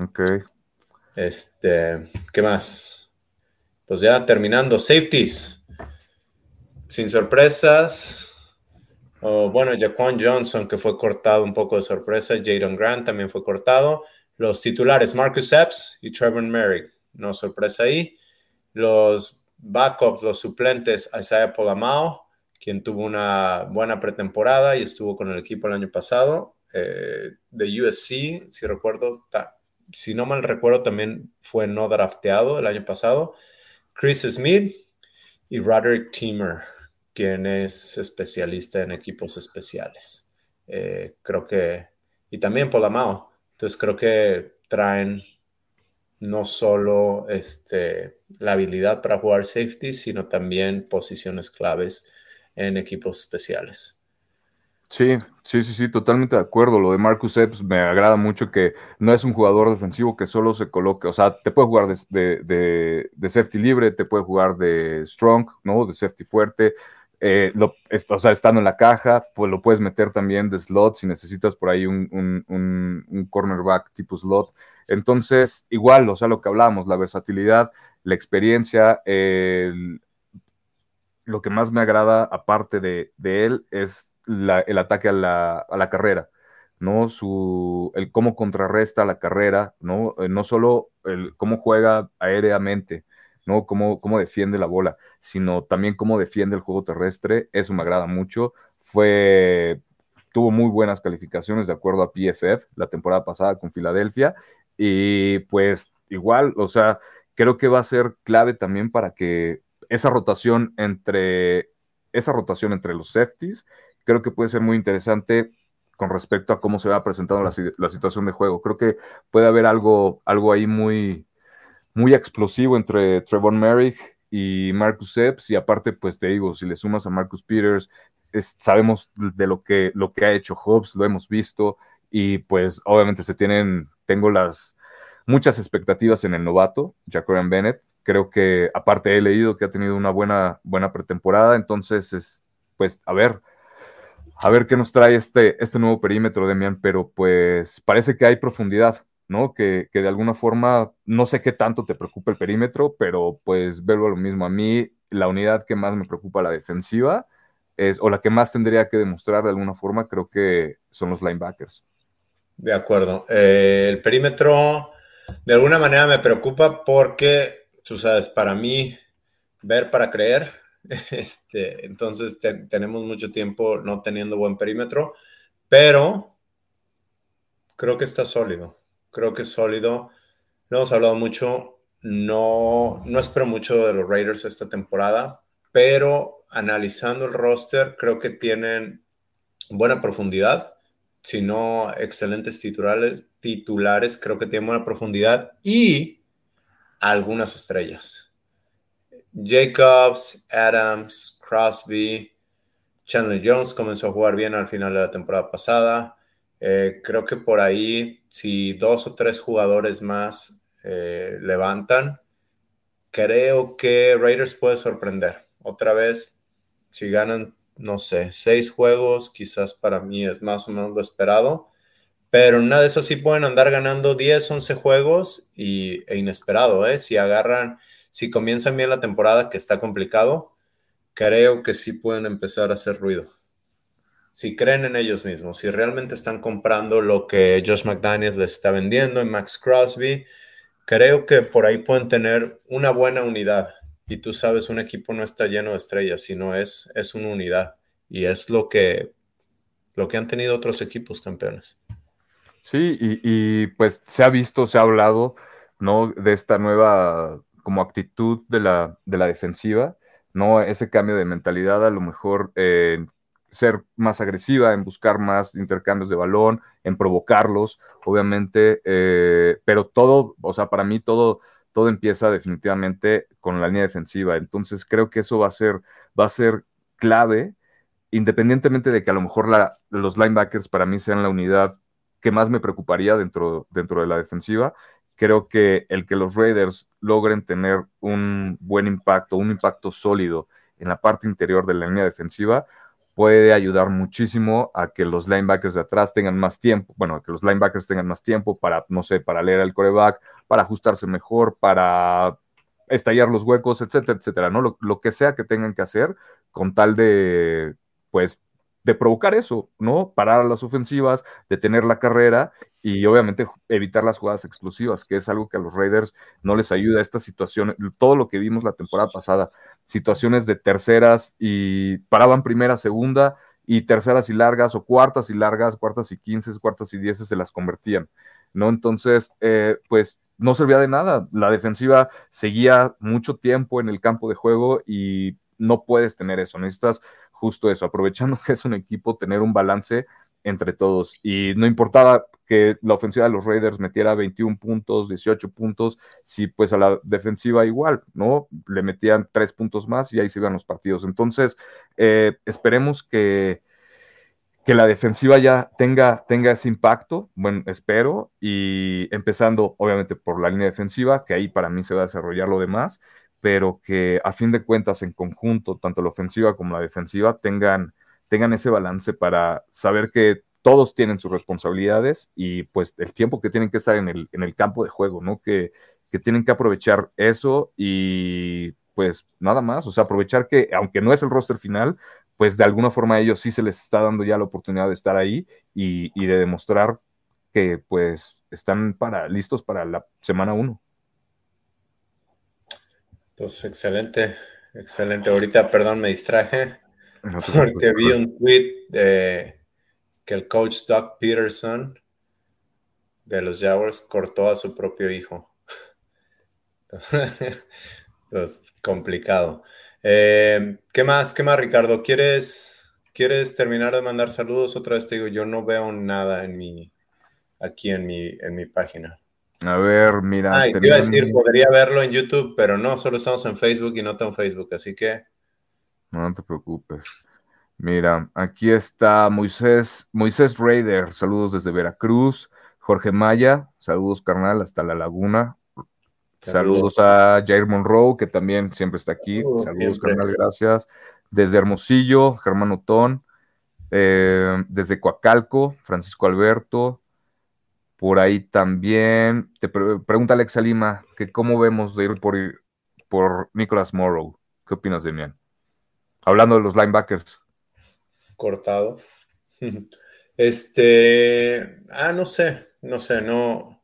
Ok. Este, ¿qué más? Pues ya terminando, safeties. Sin sorpresas. bueno, Jaquan Johnson, que fue cortado un poco de sorpresa. Jadon Grant también fue cortado. Los titulares, Marcus Epps y Trevor Merrick. No sorpresa ahí. Los backups, los suplentes, Isaiah Polamao, quien tuvo una buena pretemporada y estuvo con el equipo el año pasado. Eh, de USC, si recuerdo, si no mal recuerdo, también fue no drafteado el año pasado. Chris Smith y Roderick Teamer, quien es especialista en equipos especiales. Eh, creo que, y también Polamao. Entonces creo que traen no solo este, la habilidad para jugar safety, sino también posiciones claves en equipos especiales. Sí, sí, sí, sí, totalmente de acuerdo. Lo de Marcus Epps me agrada mucho que no es un jugador defensivo que solo se coloque, o sea, te puede jugar de, safety libre, te puede jugar de strong, ¿no? De safety fuerte. Eh, o sea, estando en la caja, pues lo puedes meter también de slot si necesitas por ahí un, un, cornerback tipo slot. Entonces, igual, o sea, lo que hablamos, la versatilidad, la experiencia, lo que más me agrada aparte de, de él es el ataque a la, carrera, ¿no? Su, el cómo contrarresta la carrera, ¿no? Eh, no solo el cómo juega aéreamente, ¿no? Cómo, cómo defiende la bola, sino también cómo defiende el juego terrestre, eso me agrada mucho. Fue, tuvo muy buenas calificaciones de acuerdo a PFF la temporada pasada con Filadelfia y pues igual, o sea, creo que va a ser clave también para que esa rotación entre esa rotación entre los safeties creo que puede ser muy interesante con respecto a cómo se va presentando la, la situación de juego. Creo que puede haber algo, algo ahí muy, muy explosivo entre Trevor Merrick y Marcus Epps, y aparte, pues te digo, si le sumas a Marcus Peters, sabemos de lo que, lo que ha hecho Hobbs, lo hemos visto, y pues obviamente se tienen, tengo las muchas expectativas en el novato, Jacoran Bennett. Creo que aparte he leído que ha tenido una buena, buena pretemporada, entonces es, pues a ver, a ver qué nos trae este, este nuevo perímetro, Demian, pero pues parece que hay profundidad, ¿no? Que, de alguna forma, no sé qué tanto te preocupa el perímetro, pero pues verlo lo mismo. A mí, la unidad que más me preocupa, la defensiva, es, o la que más tendría que demostrar de alguna forma, creo que son los linebackers. De acuerdo. Eh, el perímetro, de alguna manera, me preocupa porque, tú sabes, para mí, ver para creer, Este, entonces tenemos mucho tiempo no teniendo buen perímetro, pero creo que está sólido. Creo que es sólido. Lo hemos hablado mucho. No, no espero mucho de los Raiders esta temporada, pero analizando el roster, creo que tienen buena profundidad, si no excelentes titulares, titulares, creo que tienen buena profundidad y algunas estrellas. Jacobs, Adams, Crosby, Chandler Jones comenzó a jugar bien al final de la temporada pasada. Eh, creo que por ahí, si dos o tres jugadores más eh, levantan, creo que Raiders puede sorprender. Otra vez, si ganan, no sé, seis juegos, quizás para mí es más o menos lo esperado. Pero una de esas sí pueden andar ganando 10, 11 juegos y, e inesperado, ¿eh? Si agarran si comienzan bien la temporada, que está complicado, creo que sí pueden empezar a hacer ruido. Si creen en ellos mismos, si realmente están comprando lo que Josh McDaniels les está vendiendo en Max Crosby, creo que por ahí pueden tener una buena unidad. Y tú sabes, un equipo no está lleno de estrellas, sino es, es una unidad. Y es lo que, lo que han tenido otros equipos campeones. Sí, y, y pues se ha visto, se ha hablado, ¿no? De esta nueva como actitud de la, de la defensiva, ¿no? Ese cambio de mentalidad a lo mejor eh, ser más agresiva, en buscar más intercambios de balón, en provocarlos, obviamente, eh, pero todo, o sea, para mí todo, todo empieza definitivamente con la línea defensiva. Entonces creo que eso va a ser, va a ser clave, independientemente de que a lo mejor los linebackers para mí sean la unidad que más me preocuparía dentro, dentro de la defensiva. Creo que el que los Raiders logren tener un buen impacto, un impacto sólido en la parte interior de la línea defensiva, puede ayudar muchísimo a que los linebackers de atrás tengan más tiempo, bueno, que los linebackers tengan más tiempo para, no sé, para leer al coreback, para ajustarse mejor, para estallar los huecos, etcétera, etcétera, ¿no? Lo, que sea que tengan que hacer con tal de, pues, de provocar eso, ¿no? Parar las ofensivas, detener la carrera y obviamente evitar las jugadas explosivas, que es algo que a los Raiders no les ayuda. Estas situaciones, todo lo que vimos la temporada pasada, situaciones de terceras y paraban primera, segunda y terceras y largas o cuartas y largas, cuartas y quince, cuartas y dieces se las convertían, ¿no? Entonces, eh, pues no servía de nada. La defensiva seguía mucho tiempo en el campo de juego y no puedes tener eso. Necesitas justo eso, aprovechando que es un equipo, tener un balance entre todos. Y no importaba que la ofensiva de los Raiders metiera 21 puntos, 18 puntos, si pues a la defensiva igual, ¿no? Le metían tres puntos más y ahí se iban los partidos. Entonces, eh, esperemos que, que la defensiva ya tenga, tenga ese impacto, bueno, espero, y empezando obviamente por la línea defensiva, que ahí para mí se va a desarrollar lo demás, pero que a fin de cuentas en conjunto, tanto la ofensiva como la defensiva, tengan, tengan ese balance para saber que todos tienen sus responsabilidades y pues el tiempo que tienen que estar en el, en el campo de juego, ¿no? Que, que tienen que aprovechar eso y pues nada más, o sea, aprovechar que aunque no es el roster final, pues de alguna forma a ellos sí se les está dando ya la oportunidad de estar ahí y, y de demostrar que pues están para, listos para la semana uno. Pues excelente, excelente. Ahorita, perdón, me distraje porque vi un tweet de que el coach Doug Peterson de los Jaguars cortó a su propio hijo. pues complicado. Eh, ¿Qué más? ¿Qué más, Ricardo? ¿Quieres, ¿Quieres terminar de mandar saludos? Otra vez te digo, yo no veo nada en mi, aquí en mi, en mi página. A ver, mira. Ah, te iba a decir, podría verlo en YouTube, pero no, solo estamos en Facebook y no tengo Facebook, así que. No, te preocupes. Mira, aquí está Moisés, Moisés Raider, saludos desde Veracruz. Jorge Maya, saludos carnal, hasta La Laguna. Saludos, a Jair Monroe, que también siempre está aquí. saludos, carnal, gracias. Desde Hermosillo, Germán Otón. Eh, desde Coacalco, Francisco Alberto. Por ahí también te pregunta Alexa Lima que cómo vemos de ir por, por Nicholas Morrow. ¿Qué opinas, Demian? Hablando de los linebackers. Cortado. Este, ah, no sé, no sé, no.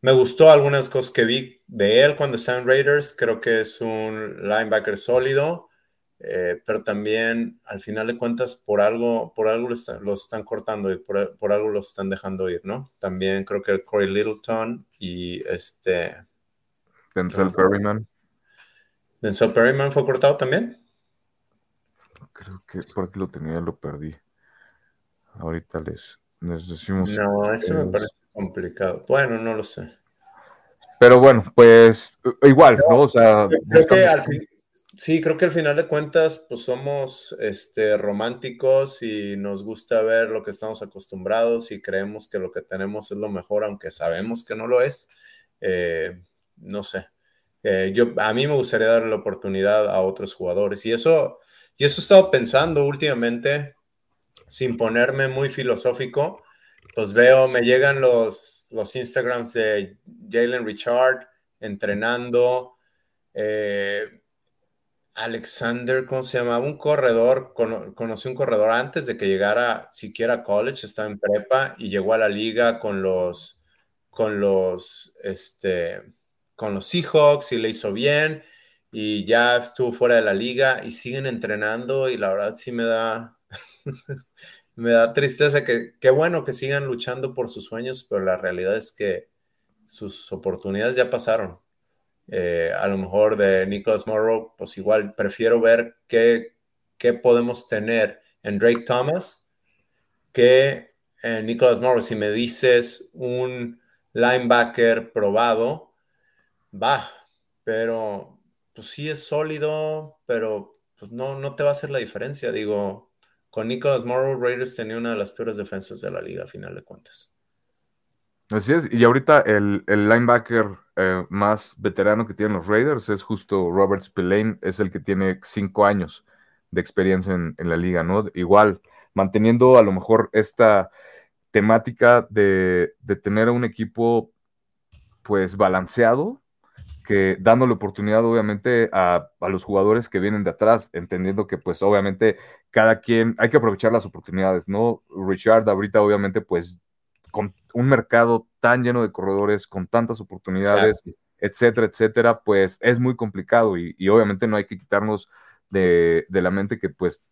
Me gustó algunas cosas que vi de él cuando estaba en Raiders. Creo que es un linebacker sólido. Eh, pero también al final de cuentas por algo, por algo lo, están cortando y por, algo lo están dejando ir, ¿no? También creo que Corey Littleton y este... Denzel Perryman. ¿Denzel Perryman fue cortado también? Creo que porque lo tenía lo perdí. Ahorita les, decimos. No, eso me parece complicado. Bueno, no lo sé. Pero bueno, pues igual, ¿no? O sea, creo que al fin, Sí, creo que al final de cuentas, pues somos este, románticos y nos gusta ver lo que estamos acostumbrados y creemos que lo que tenemos es lo mejor, aunque sabemos que no lo es. Eh, no sé. Eh, yo, a mí me gustaría darle la oportunidad a otros jugadores y eso, y eso he estado pensando últimamente, sin ponerme muy filosófico, pues veo, me llegan los, los Instagrams de Jalen Richard entrenando. Eh, Alexander, ¿cómo se llamaba? Un corredor, conocí un corredor antes de que llegara siquiera a college, estaba en prepa y llegó a la liga con los, con los, este, con los Seahawks y le hizo bien y ya estuvo fuera de la liga y siguen entrenando y la verdad sí me da, me da tristeza que, qué bueno que sigan luchando por sus sueños, pero la realidad es que sus oportunidades ya pasaron. Eh, a lo mejor de Nicholas Morrow, pues igual prefiero ver qué, qué podemos tener en Drake Thomas que en Nicholas Morrow. Si me dices un linebacker probado, va, pero pues sí es sólido, pero pues no, no te va a hacer la diferencia. Digo, con Nicholas Morrow, Raiders tenía una de las peores defensas de la liga, a final de cuentas. Así es, y ahorita el, linebacker eh, más veterano que tienen los Raiders es justo Robert Spillane, es el que tiene cinco años de experiencia en, la liga, ¿no? Igual, manteniendo a lo mejor esta temática de, tener un equipo pues balanceado, que dándole oportunidad obviamente a, a, los jugadores que vienen de atrás, entendiendo que pues obviamente cada quien, hay que aprovechar las oportunidades, ¿no? Richard ahorita obviamente pues con un mercado tan lleno de corredores, con tantas oportunidades, etcétera, etcétera, pues es muy complicado y, obviamente no hay que quitarnos de, la mente que pues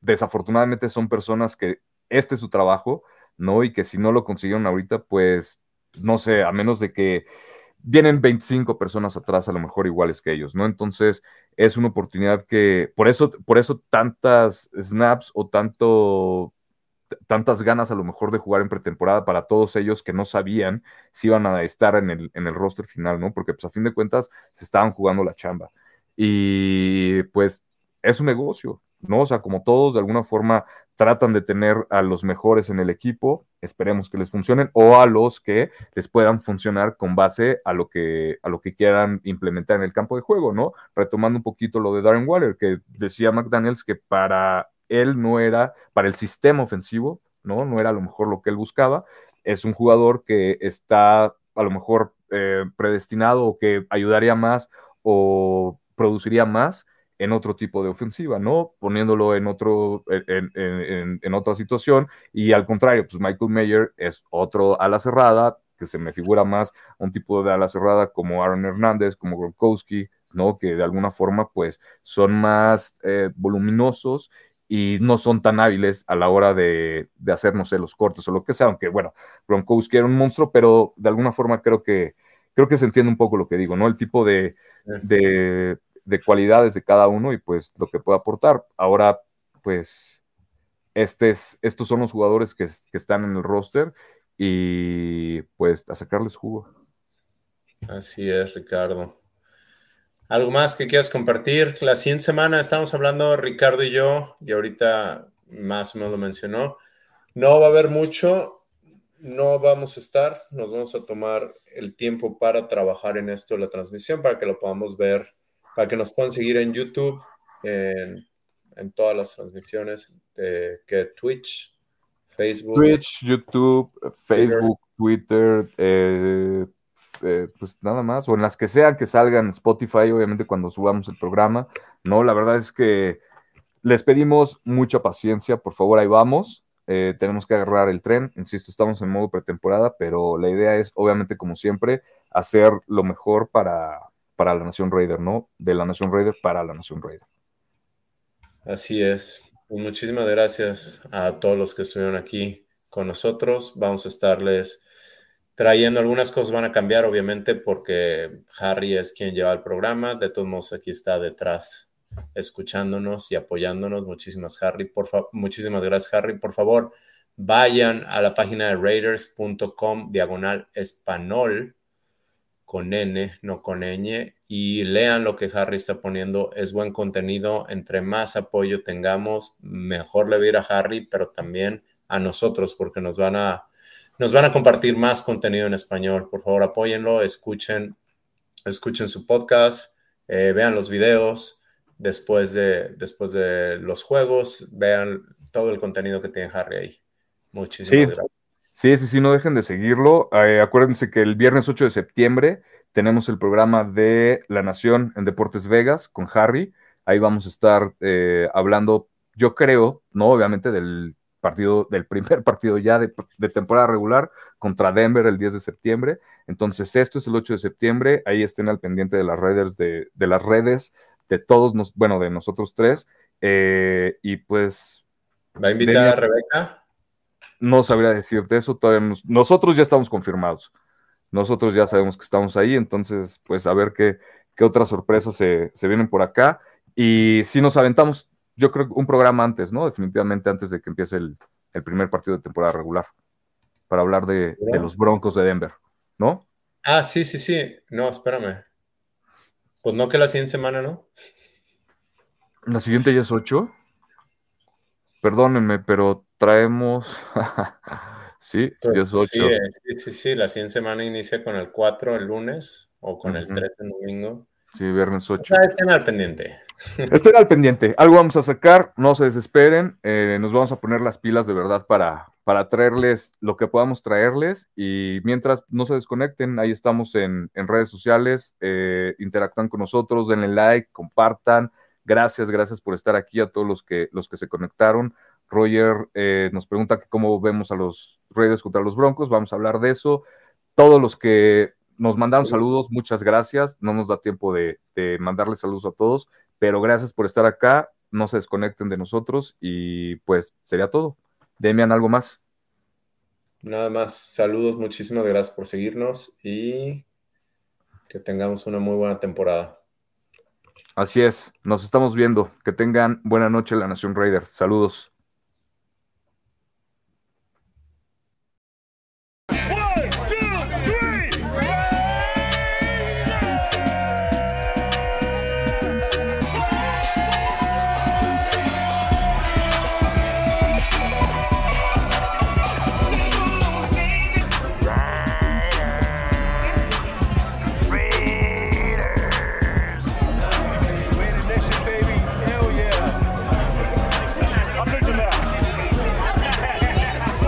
desafortunadamente son personas que este es su trabajo, ¿no? Y que si no lo consiguieron ahorita, pues no sé, a menos de que vienen 25 personas atrás, a lo mejor iguales que ellos, ¿no? Entonces, es una oportunidad que, por eso, por eso tantas snaps o tanto tantas ganas a lo mejor de jugar en pretemporada para todos ellos que no sabían si iban a estar en el, en el roster final, ¿no? Porque pues a fin de cuentas se estaban jugando la chamba. Y pues es un negocio, ¿no? O sea, como todos de alguna forma tratan de tener a los mejores en el equipo, esperemos que les funcionen, o a los que les puedan funcionar con base a lo que, a lo que quieran implementar en el campo de juego, ¿no? Retomando un poquito lo de Darren Waller, que decía McDaniels que para él no era para el sistema ofensivo, ¿no? No era a lo mejor lo que él buscaba. Es un jugador que está a lo mejor eh, predestinado o que ayudaría más o produciría más en otro tipo de ofensiva, ¿no? Poniéndolo en, otro, en, otra situación. Y al contrario, pues Michael Mayer es otro ala cerrada, que se me figura más un tipo de ala cerrada como Aaron Hernández, como Gronkowski, ¿no? Que de alguna forma, pues, son más eh, voluminosos y no son tan hábiles a la hora de, de hacer, no sé, los cortes o lo que sea, aunque bueno, Gronkowski era un monstruo, pero de alguna forma creo que, creo que se entiende un poco lo que digo, ¿no? El tipo de, de, cualidades de cada uno y pues lo que puede aportar. Ahora, pues, este estos son los jugadores que, que están en el roster y pues a sacarles jugo. Así es, Ricardo. ¿Algo más que quieras compartir? La siguiente semana estamos hablando Ricardo y yo, y ahorita más o menos lo mencionó. No va a haber mucho, no vamos a estar, nos vamos a tomar el tiempo para trabajar en esto, la transmisión, para que lo podamos ver, para que nos puedan seguir en YouTube, en, todas las transmisiones de que Twitch, Facebook. Twitch, YouTube, Facebook, Twitter, eh, eh, pues nada más, o en las que sean que salgan Spotify, obviamente cuando subamos el programa, ¿no? La verdad es que les pedimos mucha paciencia, por favor, ahí vamos. Eh, tenemos que agarrar el tren, insisto, estamos en modo pretemporada, pero la idea es, obviamente, como siempre, hacer lo mejor para, para la Nación Raider, ¿no? De la Nación Raider para la Nación Raider. Así es. Pues muchísimas gracias a todos los que estuvieron aquí con nosotros. Vamos a estarles trayendo algunas cosas van a cambiar, obviamente, porque Harry es quien lleva el programa. De todos modos, aquí está detrás escuchándonos y apoyándonos. Muchísimas, Harry. Por muchísimas gracias, Harry. Por favor, vayan a la página de raiders.com diagonal español con N, no con ñ, y lean lo que Harry está poniendo. Es buen contenido. Entre más apoyo tengamos, mejor le va a a Harry, pero también a nosotros, porque nos van a nos van a compartir más contenido en español. Por favor, apóyenlo, escuchen, escuchen su podcast, eh, vean los videos después de, después de los juegos, vean todo el contenido que tiene Harry ahí. Muchísimas gracias. Sí, sí, sí, no dejen de seguirlo. Eh, acuérdense que el viernes 8 de septiembre tenemos el programa de La Nación en Deportes Vegas con Harry. Ahí vamos a estar eh, hablando, yo creo, no obviamente del partido, del primer partido ya de, temporada regular contra Denver el 10 de septiembre. Entonces, esto es el 8 de septiembre. Ahí estén al pendiente de las redes, de, las redes de todos, nos, bueno, de nosotros tres. Eh, y pues. ¿Va a invitar a Rebeca? No sabría decirte eso. Todavía nosotros ya estamos confirmados. Nosotros ya sabemos que estamos ahí. Entonces, pues a ver qué, qué otras sorpresas se, se vienen por acá. Y si nos aventamos yo creo que un programa antes, ¿no? Definitivamente antes de que empiece el, primer partido de temporada regular, para hablar de, los Broncos de Denver, ¿no? Ah, sí, sí, sí. No, espérame. Pues no que la siguiente semana, ¿no? La siguiente ya es 8. Perdónenme, pero traemos. sí, pues ya es 8. Eh, sí, sí, sí, La siguiente semana inicia con el 4 el lunes o con el 3 el domingo. Sí, viernes 8. estén al pendiente. Estén al pendiente. Algo vamos a sacar, no se desesperen. Eh, nos vamos a poner las pilas de verdad para, para traerles lo que podamos traerles. Y mientras no se desconecten, ahí estamos en, redes sociales. Eh, interactúan con nosotros, denle like, compartan. Gracias, gracias por estar aquí a todos los que, los que se conectaron. Roger eh, nos pregunta cómo vemos a los Raiders contra los Broncos. Vamos a hablar de eso. Todos los que nos mandaron saludos, muchas gracias. No nos da tiempo de, mandarles saludos a todos, pero gracias por estar acá. No se desconecten de nosotros y pues sería todo. Demian, ¿algo más? Nada más. Saludos, muchísimas gracias por seguirnos y que tengamos una muy buena temporada. Así es, nos estamos viendo. Que tengan buena noche la Nación Raider. Saludos.